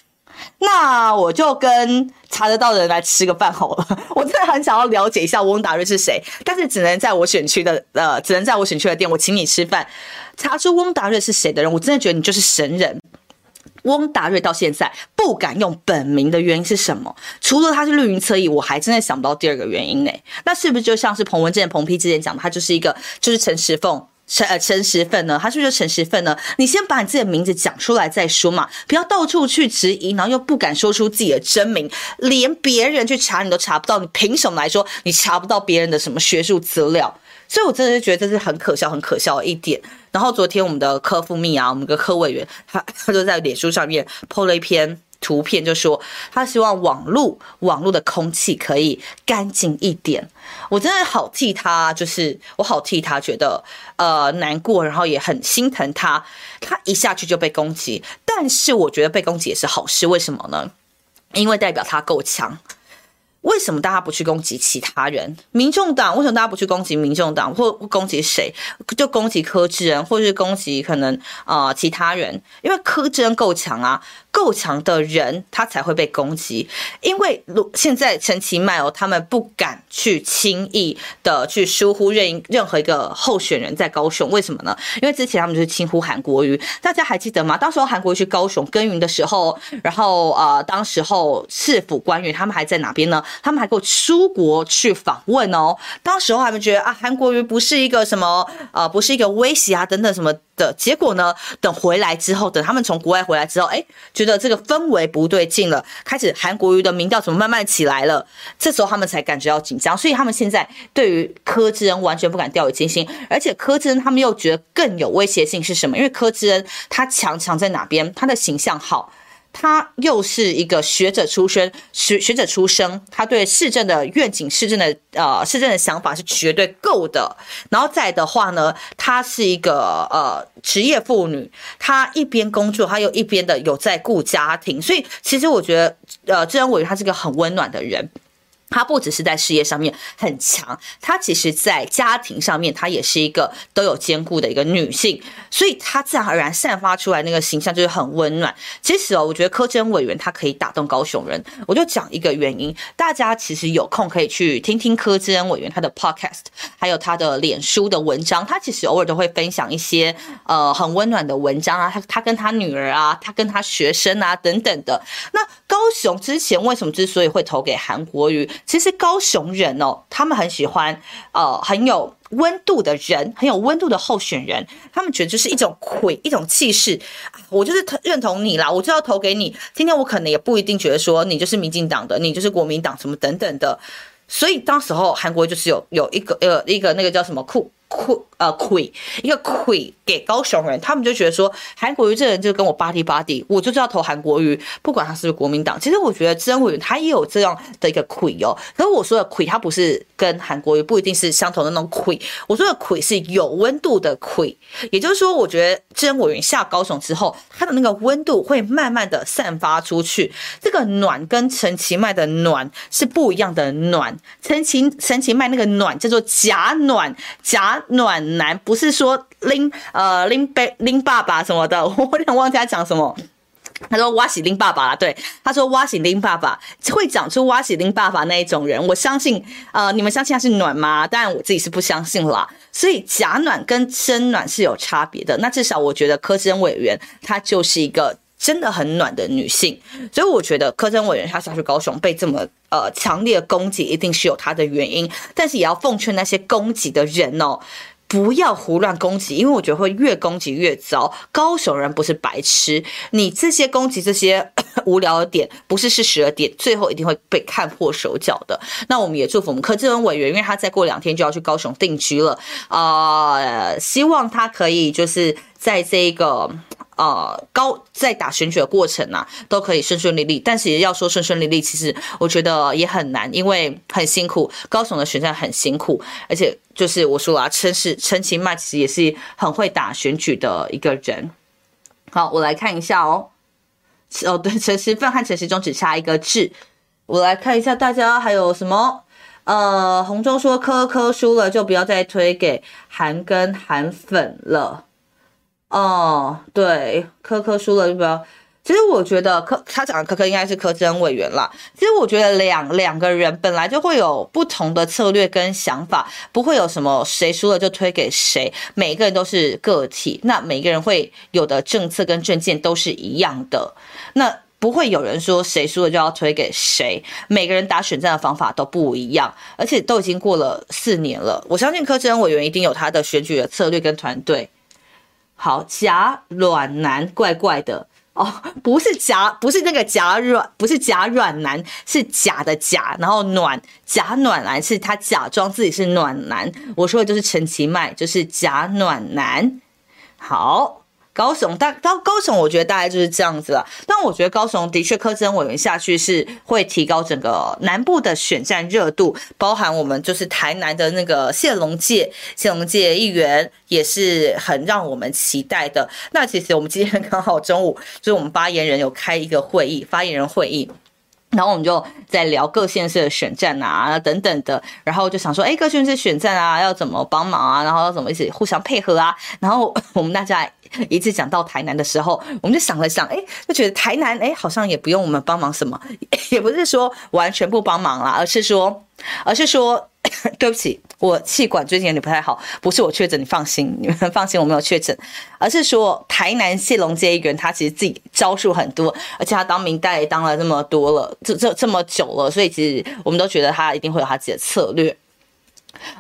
那我就跟查得到的人来吃个饭好了。*laughs* 我真的很想要了解一下翁达瑞是谁，但是只能在我选区的呃，只能在我选区的店，我请你吃饭。查出翁达瑞是谁的人，我真的觉得你就是神人。翁达瑞到现在不敢用本名的原因是什么？除了他是绿营侧翼，我还真的想不到第二个原因呢。那是不是就像是彭文正、彭批之前讲的，他就是一个就是陈时凤、陈呃陈时奋呢？他是不是陈时奋呢？你先把你自己的名字讲出来再说嘛，不要到处去质疑，然后又不敢说出自己的真名，连别人去查你都查不到，你凭什么来说你查不到别人的什么学术资料？所以我真的是觉得这是很可笑、很可笑的一点。然后昨天我们的柯副秘啊，我们的科委员，他他就在脸书上面 po 了一篇图片，就说他希望网络网络的空气可以干净一点。我真的好替他，就是我好替他觉得呃难过，然后也很心疼他。他一下去就被攻击，但是我觉得被攻击也是好事，为什么呢？因为代表他够强。为什么大家不去攻击其他人？民众党为什么大家不去攻击民众党，或攻击谁？就攻击柯志恩，或是攻击可能啊、其他人？因为柯志恩够强啊。够强的人，他才会被攻击。因为如现在陈其迈哦，他们不敢去轻易的去疏忽任任何一个候选人在高雄。为什么呢？因为之前他们就是轻忽韩国瑜，大家还记得吗？当时候韩国瑜去高雄耕耘的时候，然后呃，当时候市府官员他们还在哪边呢？他们还够出国去访问哦。当时候他们觉得啊，韩国瑜不是一个什么呃，不是一个威胁啊，等等什么。的结果呢？等回来之后，等他们从国外回来之后，哎，觉得这个氛围不对劲了，开始韩国瑜的民调怎么慢慢起来了？这时候他们才感觉到紧张，所以他们现在对于柯志恩完全不敢掉以轻心，而且柯志恩他们又觉得更有威胁性是什么？因为柯志恩他强强在哪边？他的形象好。他又是一个学者出身，学学者出身，他对市政的愿景、市政的呃市政的想法是绝对够的。然后再的话呢，他是一个呃职业妇女，她一边工作，她又一边的有在顾家庭，所以其实我觉得呃，郑恩委员他是个很温暖的人。她不只是在事业上面很强，她其实在家庭上面，她也是一个都有兼顾的一个女性，所以她自然而然散发出来那个形象就是很温暖。其实哦，我觉得柯志恩委员他可以打动高雄人，我就讲一个原因，大家其实有空可以去听听柯志恩委员他的 podcast，还有他的脸书的文章，他其实偶尔都会分享一些呃很温暖的文章啊，他他跟他女儿啊，他跟他学生啊等等的。那高雄之前为什么之所以会投给韩国瑜？其实高雄人哦，他们很喜欢呃很有温度的人，很有温度的候选人。他们觉得就是一种魁，一种气势。我就是认同你啦，我就要投给你。今天我可能也不一定觉得说你就是民进党的，你就是国民党什么等等的。所以当时候韩国就是有有一个呃一个那个叫什么酷。亏呃亏一个亏给高雄人，他们就觉得说韩国瑜这人就跟我巴蒂巴蒂，我就是要投韩国瑜，不管他是不是国民党。其实我觉得志恩委员他也有这样的一个亏哦，可是我说的亏，他不是跟韩国瑜不一定是相同的那种亏，我说的亏是有温度的亏，也就是说，我觉得志恩委员下高雄之后，他的那个温度会慢慢的散发出去。这个暖跟陈其迈的暖是不一样的暖，陈其陈其迈那个暖叫做假暖假。暖男不是说拎呃拎背拎爸爸什么的，*laughs* 我有点忘记他讲什么。他说挖喜林爸爸啦，对，他说挖喜林爸爸会长出挖喜林爸爸那一种人，我相信，呃，你们相信他是暖吗？当然我自己是不相信啦。所以假暖跟真暖是有差别的。那至少我觉得柯志恩委员他就是一个真的很暖的女性，所以我觉得柯志恩委员他下去高雄被这么呃强烈的攻击，一定是有他的原因。但是也要奉劝那些攻击的人哦。不要胡乱攻击，因为我觉得会越攻击越糟。高雄人不是白痴，你这些攻击这些 *coughs* 无聊的点，不是事实的点，最后一定会被看破手脚的。那我们也祝福我们柯志恩委员，因为他再过两天就要去高雄定居了啊、呃，希望他可以就是在这个。呃，高在打选举的过程啊，都可以顺顺利利。但是也要说顺顺利利，其实我觉得也很难，因为很辛苦。高雄的选战很辛苦，而且就是我说啊，陈时陈其迈其实也是很会打选举的一个人。好，我来看一下哦。哦，对，陈时奋和陈时中只差一个字。我来看一下大家还有什么。呃，洪忠说科科输了就不要再推给韩跟韩粉了。哦，对，柯柯输了就不要。其实我觉得柯他讲的柯柯应该是柯志恩委员啦。其实我觉得两两个人本来就会有不同的策略跟想法，不会有什么谁输了就推给谁。每个人都是个体，那每个人会有的政策跟政见都是一样的。那不会有人说谁输了就要推给谁。每个人打选战的方法都不一样，而且都已经过了四年了。我相信柯志恩委员一定有他的选举的策略跟团队。好，假暖男怪怪的哦，不是假，不是那个假软，不是假软男，是假的假，然后暖假暖男是他假装自己是暖男。我说的就是陈其迈，就是假暖男。好。高雄大高高雄，我觉得大概就是这样子了。但我觉得高雄的确，柯真委员下去是会提高整个南部的选战热度，包含我们就是台南的那个谢龙介，谢龙介议员也是很让我们期待的。那其实我们今天刚好中午就是我们发言人有开一个会议，发言人会议。然后我们就在聊各县市的选战啊，等等的，然后就想说，哎，各县市选战啊，要怎么帮忙啊，然后要怎么一起互相配合啊。然后我们大家一次讲到台南的时候，我们就想了想，哎，就觉得台南，哎，好像也不用我们帮忙什么，也不是说完全不帮忙啦，而是说，而是说。*laughs* 对不起，我气管最近有点不太好，不是我确诊，你放心，你 *laughs* 们放心，我没有确诊，而是说台南谢龙介议员他其实自己招数很多，而且他当明代当了这么多了，这这这么久了，所以其实我们都觉得他一定会有他自己的策略。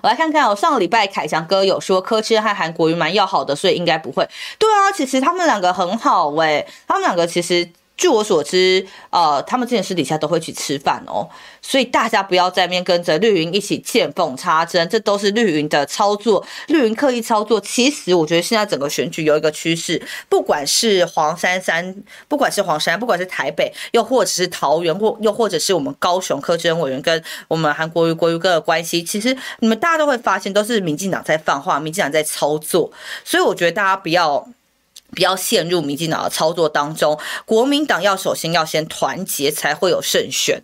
我来看看，我上个礼拜凯翔哥有说柯志和韩国瑜蛮要好的，所以应该不会。对啊，其实他们两个很好喂、他们两个其实。据我所知，呃，他们之前私底下都会去吃饭哦，所以大家不要在面跟着绿云一起见缝插针，这都是绿云的操作，绿云刻意操作。其实我觉得现在整个选举有一个趋势，不管是黄珊珊，不管是黄珊，不管是台北，又或者是桃园，或又或者是我们高雄柯志恩委员跟我们韩国瑜国瑜哥的关系，其实你们大家都会发现，都是民进党在放话，民进党在操作。所以我觉得大家不要。不要陷入民进党的操作当中，国民党要首先要先团结，才会有胜选。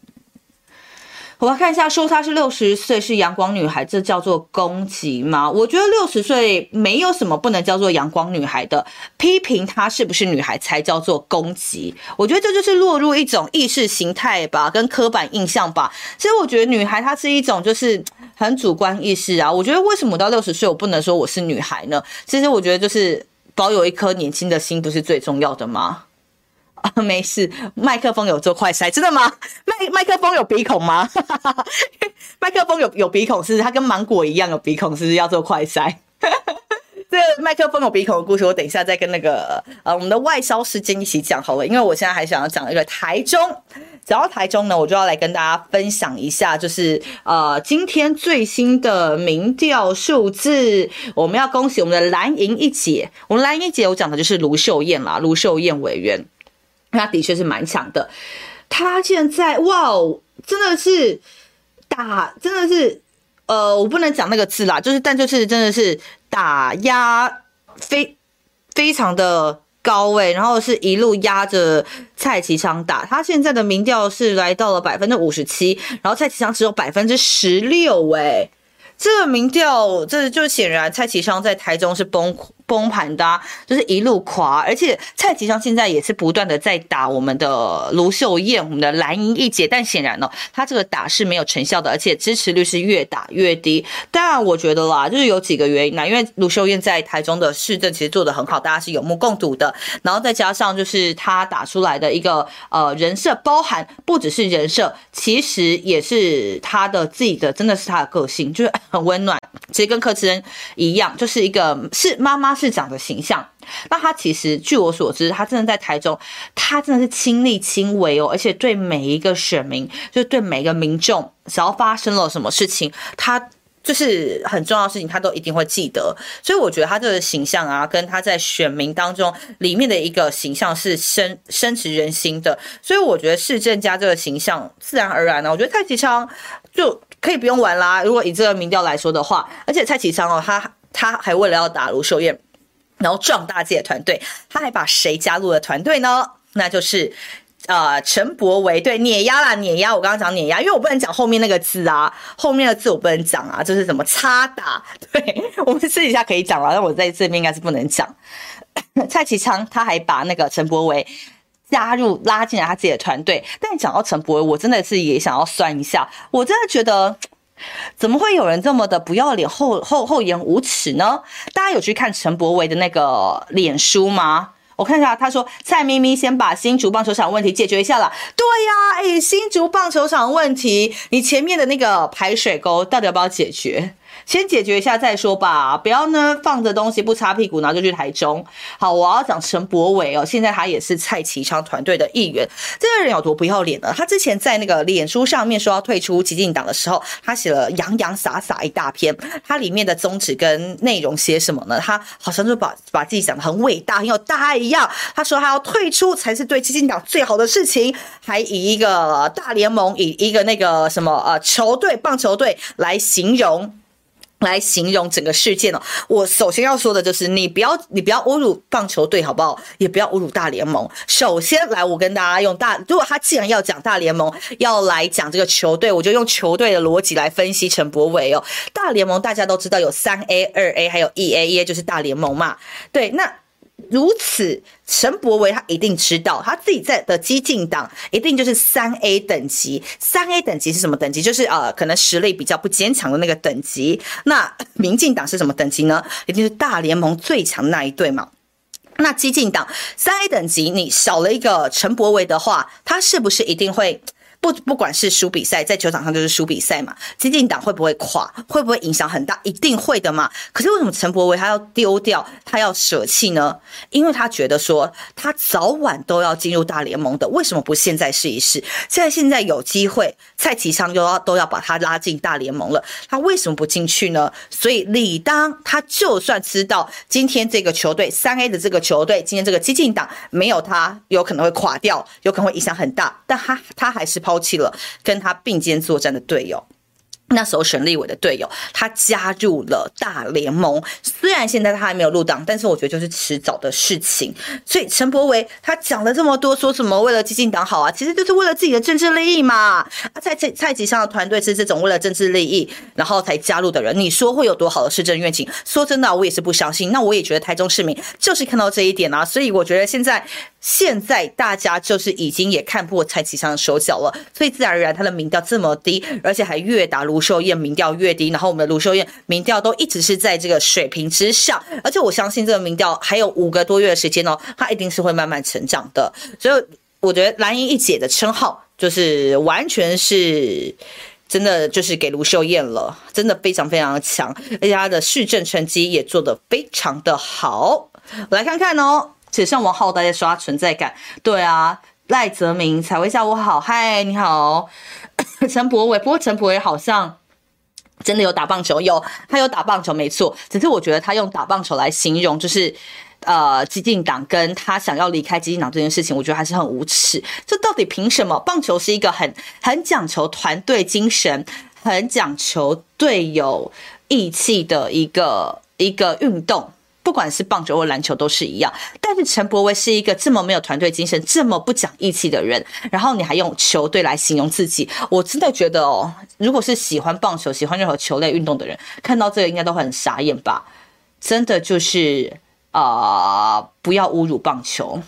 我要看一下，说她是六十岁是阳光女孩，这叫做攻击吗？我觉得六十岁没有什么不能叫做阳光女孩的，批评她是不是女孩才叫做攻击。我觉得这就是落入一种意识形态吧，跟刻板印象吧。其实我觉得女孩她是一种就是很主观意识啊。我觉得为什么到六十岁我不能说我是女孩呢？其实我觉得就是。保有一颗年轻的心不是最重要的吗？啊，没事，麦克风有做快筛，真的吗？麦麦克风有鼻孔吗？*laughs* 麦克风有有鼻孔，是它跟芒果一样有鼻孔，是不是要做快筛？这个麦克风有鼻孔的故事，我等一下再跟那个呃我们的外销时间一起讲好了，因为我现在还想要讲一个台中。讲到台中呢，我就要来跟大家分享一下，就是呃今天最新的民调数字，我们要恭喜我们的蓝营一姐。我们蓝营一姐，我讲的就是卢秀燕啦，卢秀燕委员，她的确是蛮强的。她现在哇，真的是打，真的是呃，我不能讲那个字啦，就是但就是真的是打压非非常的。高位，然后是一路压着蔡其昌打，他现在的民调是来到了百分之五十七，然后蔡其昌只有百分之十六，哎，这个民调这就显然蔡其昌在台中是崩崩盘的、啊，就是一路垮。而且蔡其昌现在也是不断的在打我们的卢秀燕，我们的蓝营一姐，但显然呢，他这个打是没有成效的，而且支持率是越打越低。当然，我觉得啦，就是有几个原因啦，因为卢秀燕在台中的市政其实做得很好，大家是有目共睹的。然后再加上就是他打出来的一个呃人设，包含不只是人设，其实也是他的自己的，真的是他的个性，就是很温暖。其实跟柯志恩一样，就是一个是妈妈市长的形象。那他其实据我所知，他真的在台中，他真的是亲力亲为哦，而且对每一个选民，就是对每一个民众，只要发生了什么事情，他。就是很重要的事情，他都一定会记得，所以我觉得他这个形象啊，跟他在选民当中里面的一个形象是深深植人心的，所以我觉得市政家这个形象自然而然呢，我觉得蔡其昌就可以不用玩啦。如果以这个民调来说的话，而且蔡其昌哦，他他还为了要打卢秀燕，然后壮大自己的团队，他还把谁加入了团队呢？那就是。呃，陈柏维对碾压啦，碾压。我刚刚讲碾压，因为我不能讲后面那个字啊，后面的字我不能讲啊，就是什么插打。对，我们私底下可以讲了，但我在这边应该是不能讲。*coughs* 蔡其昌他还把那个陈柏维加入拉进来他自己的团队，但讲到陈柏维，我真的是也想要酸一下，我真的觉得 *laughs* 怎么会有人这么的不要脸、厚厚厚颜无耻呢？大家有去看陈柏维的那个脸书吗？我看一下，他说蔡咪咪先把新竹棒球场问题解决一下了。对呀，哎，新竹棒球场问题，你前面的那个排水沟到底要不要解决？先解决一下再说吧，不要呢放着东西不擦屁股，然后就去台中。好，我要讲陈柏伟哦，现在他也是蔡其昌团队的一员。这个人有多不要脸呢？他之前在那个脸书上面说要退出激进党的时候，他写了洋洋洒洒一大篇，他里面的宗旨跟内容写什么呢？他好像就把把自己讲得很伟大、很有大爱一样。他说他要退出才是对激进党最好的事情，还以一个大联盟，以一个那个什么呃球队棒球队来形容。来形容整个事件哦，我首先要说的就是，你不要你不要侮辱棒球队好不好？也不要侮辱大联盟。首先来，我跟大家用大，如果他既然要讲大联盟，要来讲这个球队，我就用球队的逻辑来分析陈柏伟哦。大联盟大家都知道有三 A、二 A 还有一 A，一 A 就是大联盟嘛。对，那。如此，陈柏惟他一定知道，他自己在的激进党一定就是三 A 等级。三 A 等级是什么等级？就是呃，可能实力比较不坚强的那个等级。那民进党是什么等级呢？一定是大联盟最强那一队嘛。那激进党三 A 等级，你少了一个陈柏惟的话，他是不是一定会？不，不管是输比赛，在球场上就是输比赛嘛。激进党会不会垮？会不会影响很大？一定会的嘛。可是为什么陈柏维他要丢掉，他要舍弃呢？因为他觉得说，他早晚都要进入大联盟的。为什么不现在试一试？现在现在有机会，蔡其昌又要都要把他拉进大联盟了，他为什么不进去呢？所以理当他就算知道今天这个球队三 A 的这个球队，今天这个激进党没有他，有可能会垮掉，有可能会影响很大，但他他还是抛。抛弃了跟他并肩作战的队友。那时候选立委的队友，他加入了大联盟。虽然现在他还没有入党，但是我觉得就是迟早的事情。所以陈柏维他讲了这么多，说什么为了激进党好啊，其实就是为了自己的政治利益嘛。啊，蔡蔡蔡其昌的团队是这种为了政治利益然后才加入的人，你说会有多好的市政愿景？说真的，我也是不相信。那我也觉得台中市民就是看到这一点啊，所以我觉得现在现在大家就是已经也看破蔡其昌的手脚了，所以自然而然他的民调这么低，而且还越打卢秀燕民调越低，然后我们的卢秀燕民调都一直是在这个水平之上，而且我相信这个民调还有五个多月的时间哦，它一定是会慢慢成长的。所以我觉得蓝营一姐的称号就是完全是真的，就是给卢秀燕了，真的非常非常的强，而且她的市政成绩也做得非常的好。我来看看哦，且上王浩大家刷存在感，对啊，赖泽明采薇下午好，嗨，你好。*laughs* 陈柏伟，不过陈柏伟好像真的有打棒球，有他有打棒球没错，只是我觉得他用打棒球来形容，就是呃，基进党跟他想要离开基进党这件事情，我觉得还是很无耻。这到底凭什么？棒球是一个很很讲求团队精神，很讲求队友义气的一个一个运动。不管是棒球或篮球都是一样，但是陈柏惟是一个这么没有团队精神、这么不讲义气的人，然后你还用球队来形容自己，我真的觉得哦，如果是喜欢棒球、喜欢任何球类运动的人，看到这个应该都很傻眼吧？真的就是啊、不要侮辱棒球。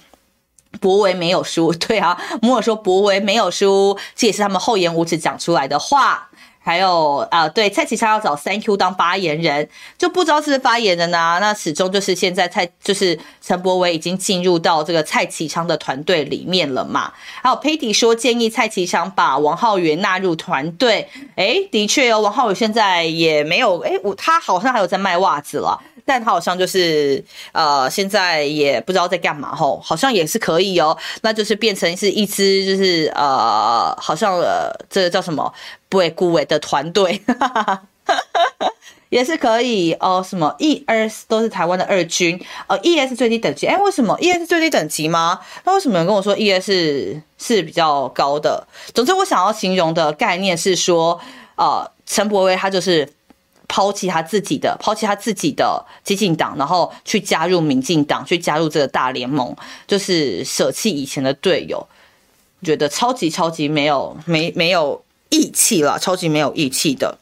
博维没有输，对啊，摩尔说博维没有输，这也是他们厚颜无耻讲出来的话。还有啊、对，蔡启昌要找 Thank you 当发言人，就不知道是不是发言人啊。那始终就是现在蔡就是陈柏伟已经进入到这个蔡启昌的团队里面了嘛。还有 Patty 说建议蔡启昌把王浩源纳入团队。诶，的确哦，王浩源现在也没有，诶，我他好像还有在卖袜子了。但他好像就是呃，现在也不知道在干嘛吼，好像也是可以哦，那就是变成是一支就是呃，好像呃，这个叫什么不会顾伟的团队，*laughs* 也是可以哦。什么 ES 都是台湾的二军，呃，ES 最低等级，哎，为什么 ES 最低等级吗？那为什么人跟我说 ES 是，比较高的？总之，我想要形容的概念是说，呃，陈柏威他就是。抛弃他自己的，抛弃他自己的激进党，然后去加入民进党，去加入这个大联盟，就是舍弃以前的队友，觉得超级超级没有没没有义气了，超级没有义气的。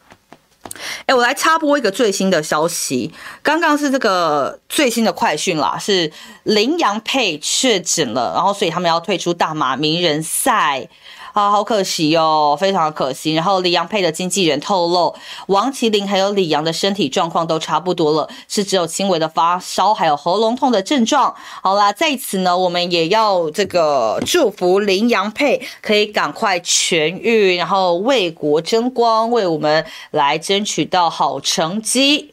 哎，我来插播一个最新的消息，刚刚是这个最新的快讯啦，是林洋配确诊了，然后所以他们要退出大马名人赛。啊，好可惜哦，非常可惜。然后李阳配的经纪人透露，王麒麟还有李阳的身体状况都差不多了，是只有轻微的发烧，还有喉咙痛的症状。好啦，在此呢，我们也要这个祝福林阳配可以赶快痊愈，然后为国争光，为我们来争取到好成绩。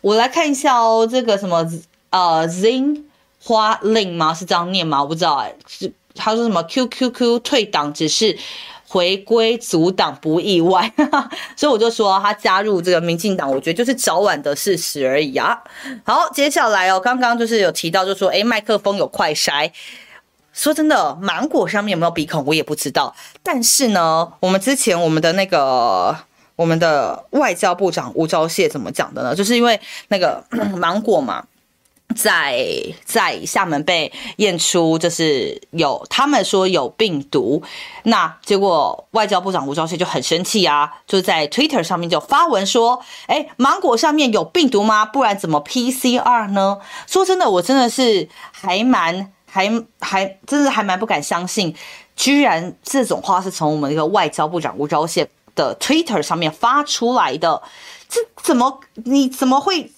我来看一下哦，这个什么呃，Zing 花令吗？是这样念吗？我不知道哎，是。他说什么？Q Q Q 退党只是回归组党不意外，*laughs* 所以我就说他加入这个民进党，我觉得就是早晚的事实而已啊。好，接下来哦，刚刚就是有提到，就说诶，麦克风有快筛。说真的，芒果上面有没有鼻孔我也不知道。但是呢，我们之前我们的那个我们的外交部长吴钊燮怎么讲的呢？就是因为那个 *clears throat* 芒果嘛。在在厦门被验出，就是有他们说有病毒，那结果外交部长吴钊燮就很生气啊，就在 Twitter 上面就发文说：“哎，芒果上面有病毒吗？不然怎么 PCR 呢？”说真的，我真的是还蛮还还真的还蛮不敢相信，居然这种话是从我们一个外交部长吴钊燮的 Twitter 上面发出来的，这怎么你怎么会？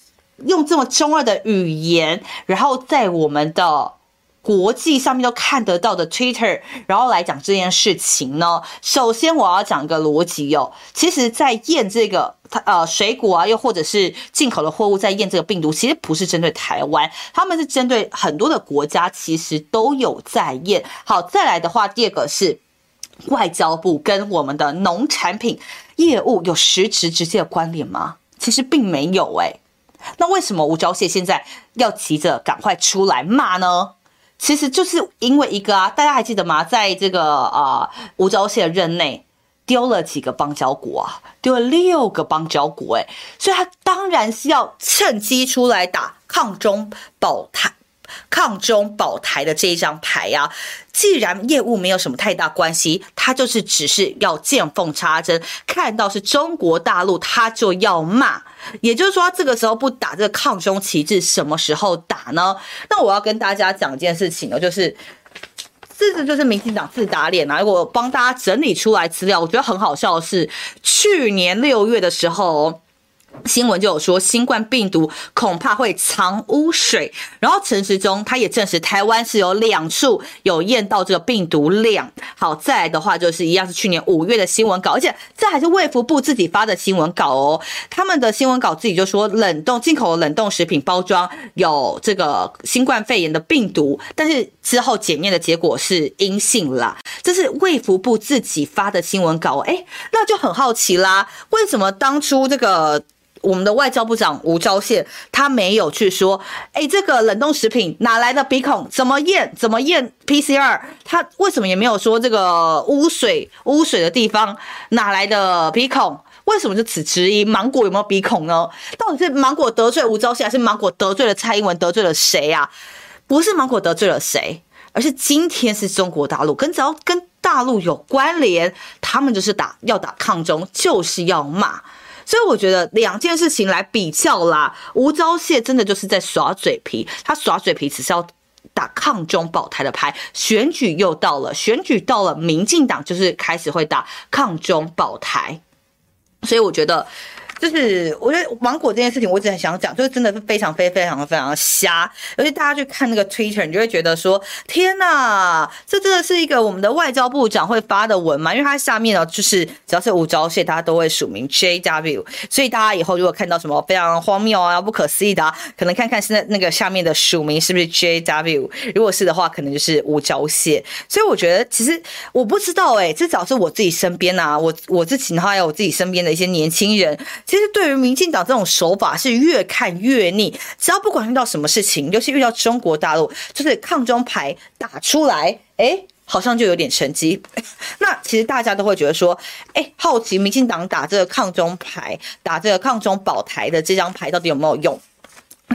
用这么中二的语言，然后在我们的国际上面都看得到的 Twitter，然后来讲这件事情呢？首先我要讲一个逻辑哦，其实，在验这个它呃水果啊，又或者是进口的货物，在验这个病毒，其实不是针对台湾，他们是针对很多的国家，其实都有在验。好，再来的话，第二个是外交部跟我们的农产品业务有实质直接的关联吗？其实并没有诶。那为什么吴钊燮现在要急着赶快出来骂呢？其实就是因为一个啊，大家还记得吗？在这个啊、呃、吴钊燮的任内丢了几个邦交国啊，丢了六个邦交国，诶，所以他当然是要趁机出来打抗中保台。抗中保台的这一张牌呀、啊，既然业务没有什么太大关系，他就是只是要见缝插针，看到是中国大陆，他就要骂。也就是说，这个时候不打这个抗中旗帜，什么时候打呢？那我要跟大家讲一件事情呢，就是这个就是民进党自打脸啊！我帮大家整理出来资料，我觉得很好笑的是，去年六月的时候。新闻就有说，新冠病毒恐怕会藏污水。然后陈时中他也证实，台湾是有两处有验到这个病毒量。好，再来的话就是一样是去年五月的新闻稿，而且这还是卫福部自己发的新闻稿哦。他们的新闻稿自己就说，冷冻进口冷冻食品包装有这个新冠肺炎的病毒，但是之后检验的结果是阴性啦。这是卫福部自己发的新闻稿，哎，那就很好奇啦，为什么当初这个？我们的外交部长吴钊燮，他没有去说，哎，这个冷冻食品哪来的鼻孔？怎么验？怎么验 PCR？他为什么也没有说这个污水污水的地方哪来的鼻孔？为什么就此质疑芒果有没有鼻孔呢？到底是芒果得罪吴钊燮，还是芒果得罪了蔡英文，得罪了谁呀？不是芒果得罪了谁，而是今天是中国大陆，跟只要跟大陆有关联，他们就是打要打抗中，就是要骂。所以我觉得两件事情来比较啦，吴钊燮真的就是在耍嘴皮，他耍嘴皮只是要打抗中保台的牌，选举又到了，选举到了，民进党就是开始会打抗中保台，所以我觉得。就是我觉得芒果这件事情，我一直很想讲，就是真的是非常非非常非常瞎。而且大家去看那个 Twitter，你就会觉得说：天呐，这真的是一个我们的外交部长会发的文吗？因为它下面呢，就是只要是吴钊燮，大家都会署名 JW。所以大家以后如果看到什么非常荒谬啊、不可思议的，啊，可能看看现在那个下面的署名是不是 JW。如果是的话，可能就是吴钊燮。所以我觉得其实我不知道哎、欸，至少是我自己身边啊，我我自己，然后还有我自己身边的一些年轻人。其实对于民进党这种手法是越看越腻，只要不管遇到什么事情，尤其遇到中国大陆，就是抗中牌打出来，哎，好像就有点成绩。*laughs* 那其实大家都会觉得说，哎，好奇民进党打这个抗中牌，打这个抗中保台的这张牌到底有没有用？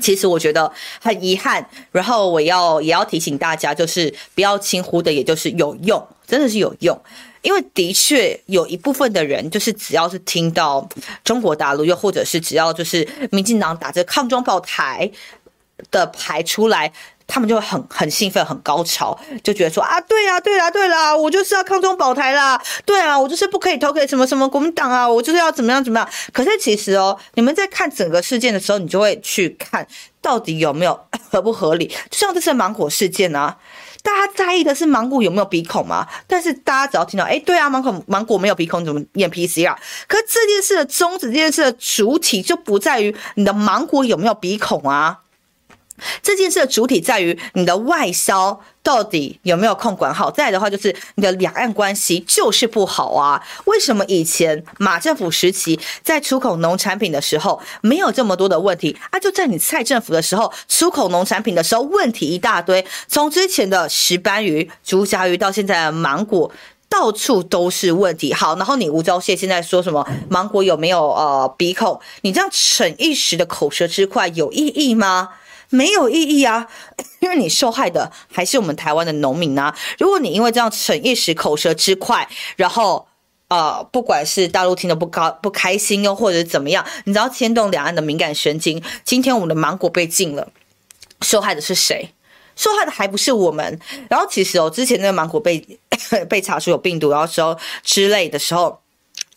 其实我觉得很遗憾，然后我要也要提醒大家，就是不要轻忽的，也就是有用，真的是有用。因为的确有一部分的人，就是只要是听到中国大陆，又或者是只要就是民进党打着抗中保台的牌出来，他们就很很兴奋、很高潮，就觉得说啊，对啊，对啦，对啦，我就是要抗中保台啦，对啊，我就是不可以投给什么什么国民党啊，我就是要怎么样怎么样。可是其实哦，你们在看整个事件的时候，你就会去看到底有没有合不合理。就像这次芒果事件啊。大家在意的是芒果有没有鼻孔吗？但是大家只要听到，哎，对啊，芒果芒果没有鼻孔，怎么验 PCR？可这件事的宗旨，这件事的主体就不在于你的芒果有没有鼻孔啊。这件事的主体在于你的外销到底有没有控管好，再来的话就是你的两岸关系就是不好啊。为什么以前马政府时期在出口农产品的时候没有这么多的问题啊？就在你蔡政府的时候出口农产品的时候问题一大堆，从之前的石斑鱼、竹荚鱼到现在的芒果，到处都是问题。好，然后你吴钊燮现在说什么芒果有没有呃鼻孔？你这样逞一时的口舌之快有意义吗？没有意义啊，*laughs* 因为你受害的还是我们台湾的农民啊。如果你因为这样逞一时口舌之快，然后呃，不管是大陆听得不高不开心又或者怎么样，你只要牵动两岸的敏感神经，今天我们的芒果被禁了，受害的是谁？受害的还不是我们。然后其实哦，之前那个芒果被 *coughs* 被查出有病毒，然后说之类的时候。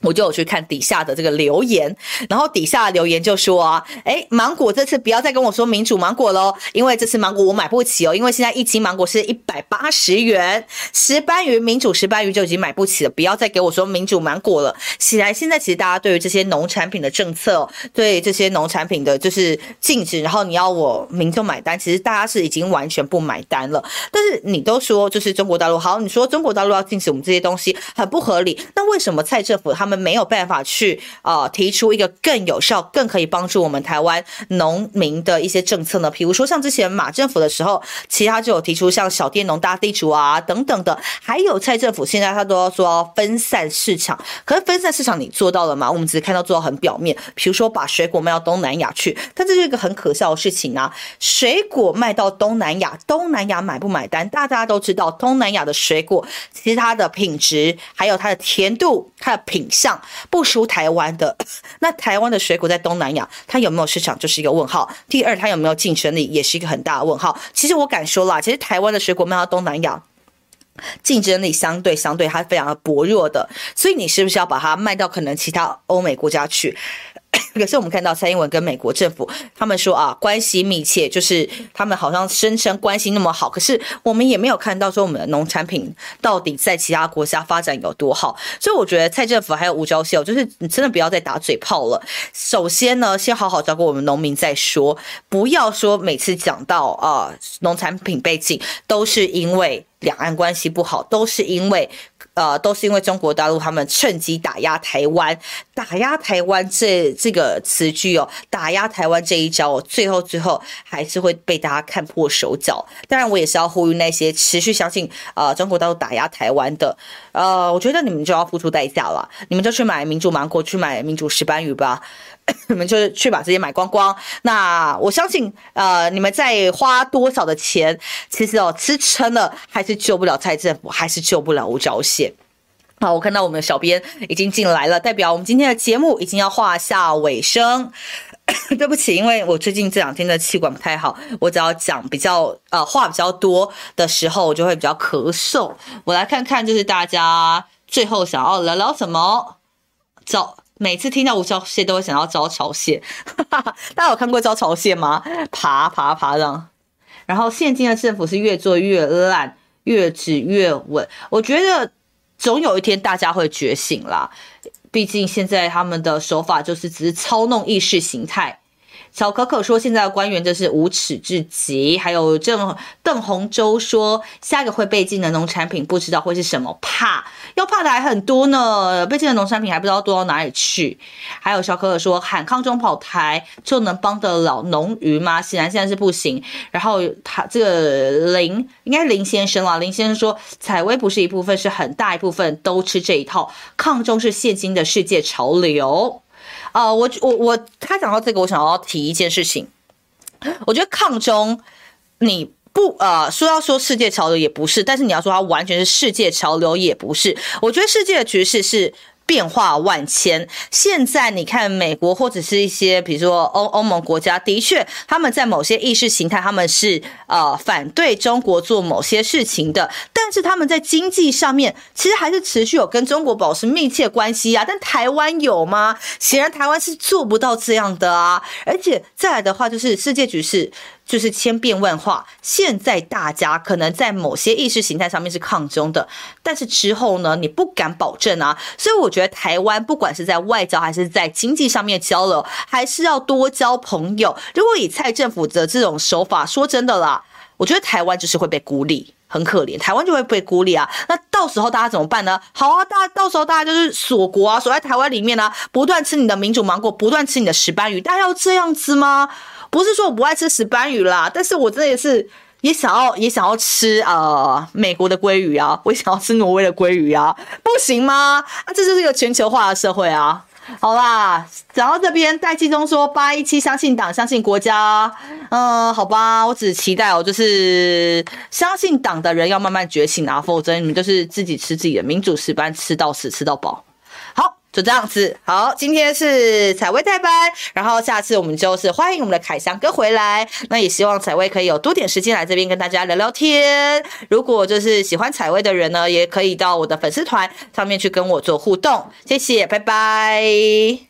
我就有去看底下的这个留言，然后底下留言就说啊，诶，芒果这次不要再跟我说民主芒果喽，因为这次芒果我买不起哦，因为现在一斤芒果是一百八十元，石斑鱼民主石斑鱼就已经买不起了，不要再给我说民主芒果了。显然现在其实大家对于这些农产品的政策，对这些农产品的就是禁止，然后你要我民众买单，其实大家是已经完全不买单了。但是你都说就是中国大陆好，你说中国大陆要禁止我们这些东西很不合理，那为什么蔡政府他们？他们没有办法去啊、呃、提出一个更有效、更可以帮助我们台湾农民的一些政策呢？比如说像之前马政府的时候，其他就有提出像小佃农大地主啊等等的，还有蔡政府现在他都要说分散市场，可是分散市场你做到了吗？我们只是看到做到很表面，比如说把水果卖到东南亚去，但这是一个很可笑的事情啊！水果卖到东南亚，东南亚买不买单？大家都知道，东南亚的水果其实它的品质，还有它的甜度，它的品。像不输台湾的，*laughs* 那台湾的水果在东南亚，它有没有市场就是一个问号。第二，它有没有竞争力，也是一个很大的问号。其实我敢说啦，其实台湾的水果卖到东南亚，竞争力相对相对它非常的薄弱的，所以你是不是要把它卖到可能其他欧美国家去？*coughs* 可是我们看到蔡英文跟美国政府，他们说啊，关系密切，就是他们好像声称关系那么好。可是我们也没有看到说我们的农产品到底在其他国家发展有多好。所以我觉得蔡政府还有吴钊燮，就是你真的不要再打嘴炮了。首先呢，先好好照顾我们农民再说，不要说每次讲到啊农产品被禁，都是因为两岸关系不好，都是因为。呃，都是因为中国大陆他们趁机打压台湾，打压台湾这这个词句哦，打压台湾这一招，最后最后还是会被大家看破手脚。当然，我也是要呼吁那些持续相信呃中国大陆打压台湾的，呃，我觉得你们就要付出代价了，你们就去买民主芒果，去买民主石斑鱼吧。你们就是去把这些买光光。那我相信，呃，你们再花多少的钱，其实哦，吃撑了还是救不了蔡政府，还是救不了吴钊燮。好，我看到我们的小编已经进来了，代表我们今天的节目已经要画下尾声。*coughs* 对不起，因为我最近这两天的气管不太好，我只要讲比较呃话比较多的时候，我就会比较咳嗽。我来看看，就是大家最后想要聊聊什么？走每次听到吴钊燮都会想到招潮蟹，*laughs* 大家有看过招潮蟹吗？爬爬爬的。然后现今的政府是越做越烂，越治越稳。我觉得。总有一天大家会觉醒啦，毕竟现在他们的手法就是只是操弄意识形态。小可可说：“现在的官员真是无耻至极。”还有郑邓鸿洲说：“下一个会被禁的农产品不知道会是什么，怕要怕的还很多呢。被禁的农产品还不知道多到哪里去。”还有小可可说：“喊抗中跑台就能帮得了农渔吗？显然现在是不行。”然后他这个林应该林先生啦，林先生说：“采薇不是一部分，是很大一部分都吃这一套。抗中是现今的世界潮流。”啊，我我我，他讲到这个，我想要提一件事情。我觉得抗中，你不啊说要说世界潮流也不是，但是你要说它完全是世界潮流也不是。我觉得世界的局势是。变化万千，现在你看美国或者是一些比如说欧欧盟国家，的确他们在某些意识形态，他们是呃反对中国做某些事情的，但是他们在经济上面其实还是持续有跟中国保持密切关系啊。但台湾有吗？显然台湾是做不到这样的啊。而且再来的话，就是世界局势。就是千变万化，现在大家可能在某些意识形态上面是抗中的，但是之后呢，你不敢保证啊。所以我觉得台湾不管是在外交还是在经济上面交流，还是要多交朋友。如果以蔡政府的这种手法，说真的啦，我觉得台湾就是会被孤立，很可怜，台湾就会被孤立啊。那到时候大家怎么办呢？好啊，大家到时候大家就是锁国啊，锁在台湾里面啊，不断吃你的民主芒果，不断吃你的石斑鱼，大家要这样子吗？不是说我不爱吃石斑鱼啦，但是我真的也是也想要也想要吃呃美国的鲑鱼啊，我也想要吃挪威的鲑鱼啊，不行吗？啊，这就是一个全球化的社会啊。好啦，讲到这边，戴季中说八一七相信党，相信国家。嗯，好吧，我只期待哦，就是相信党的人要慢慢觉醒啊，否则你们就是自己吃自己的民主石斑，吃到死，吃到饱。就这样子，好，今天是采薇代班，然后下次我们就是欢迎我们的凯翔哥回来。那也希望采薇可以有多点时间来这边跟大家聊聊天。如果就是喜欢采薇的人呢，也可以到我的粉丝团上面去跟我做互动。谢谢，拜拜。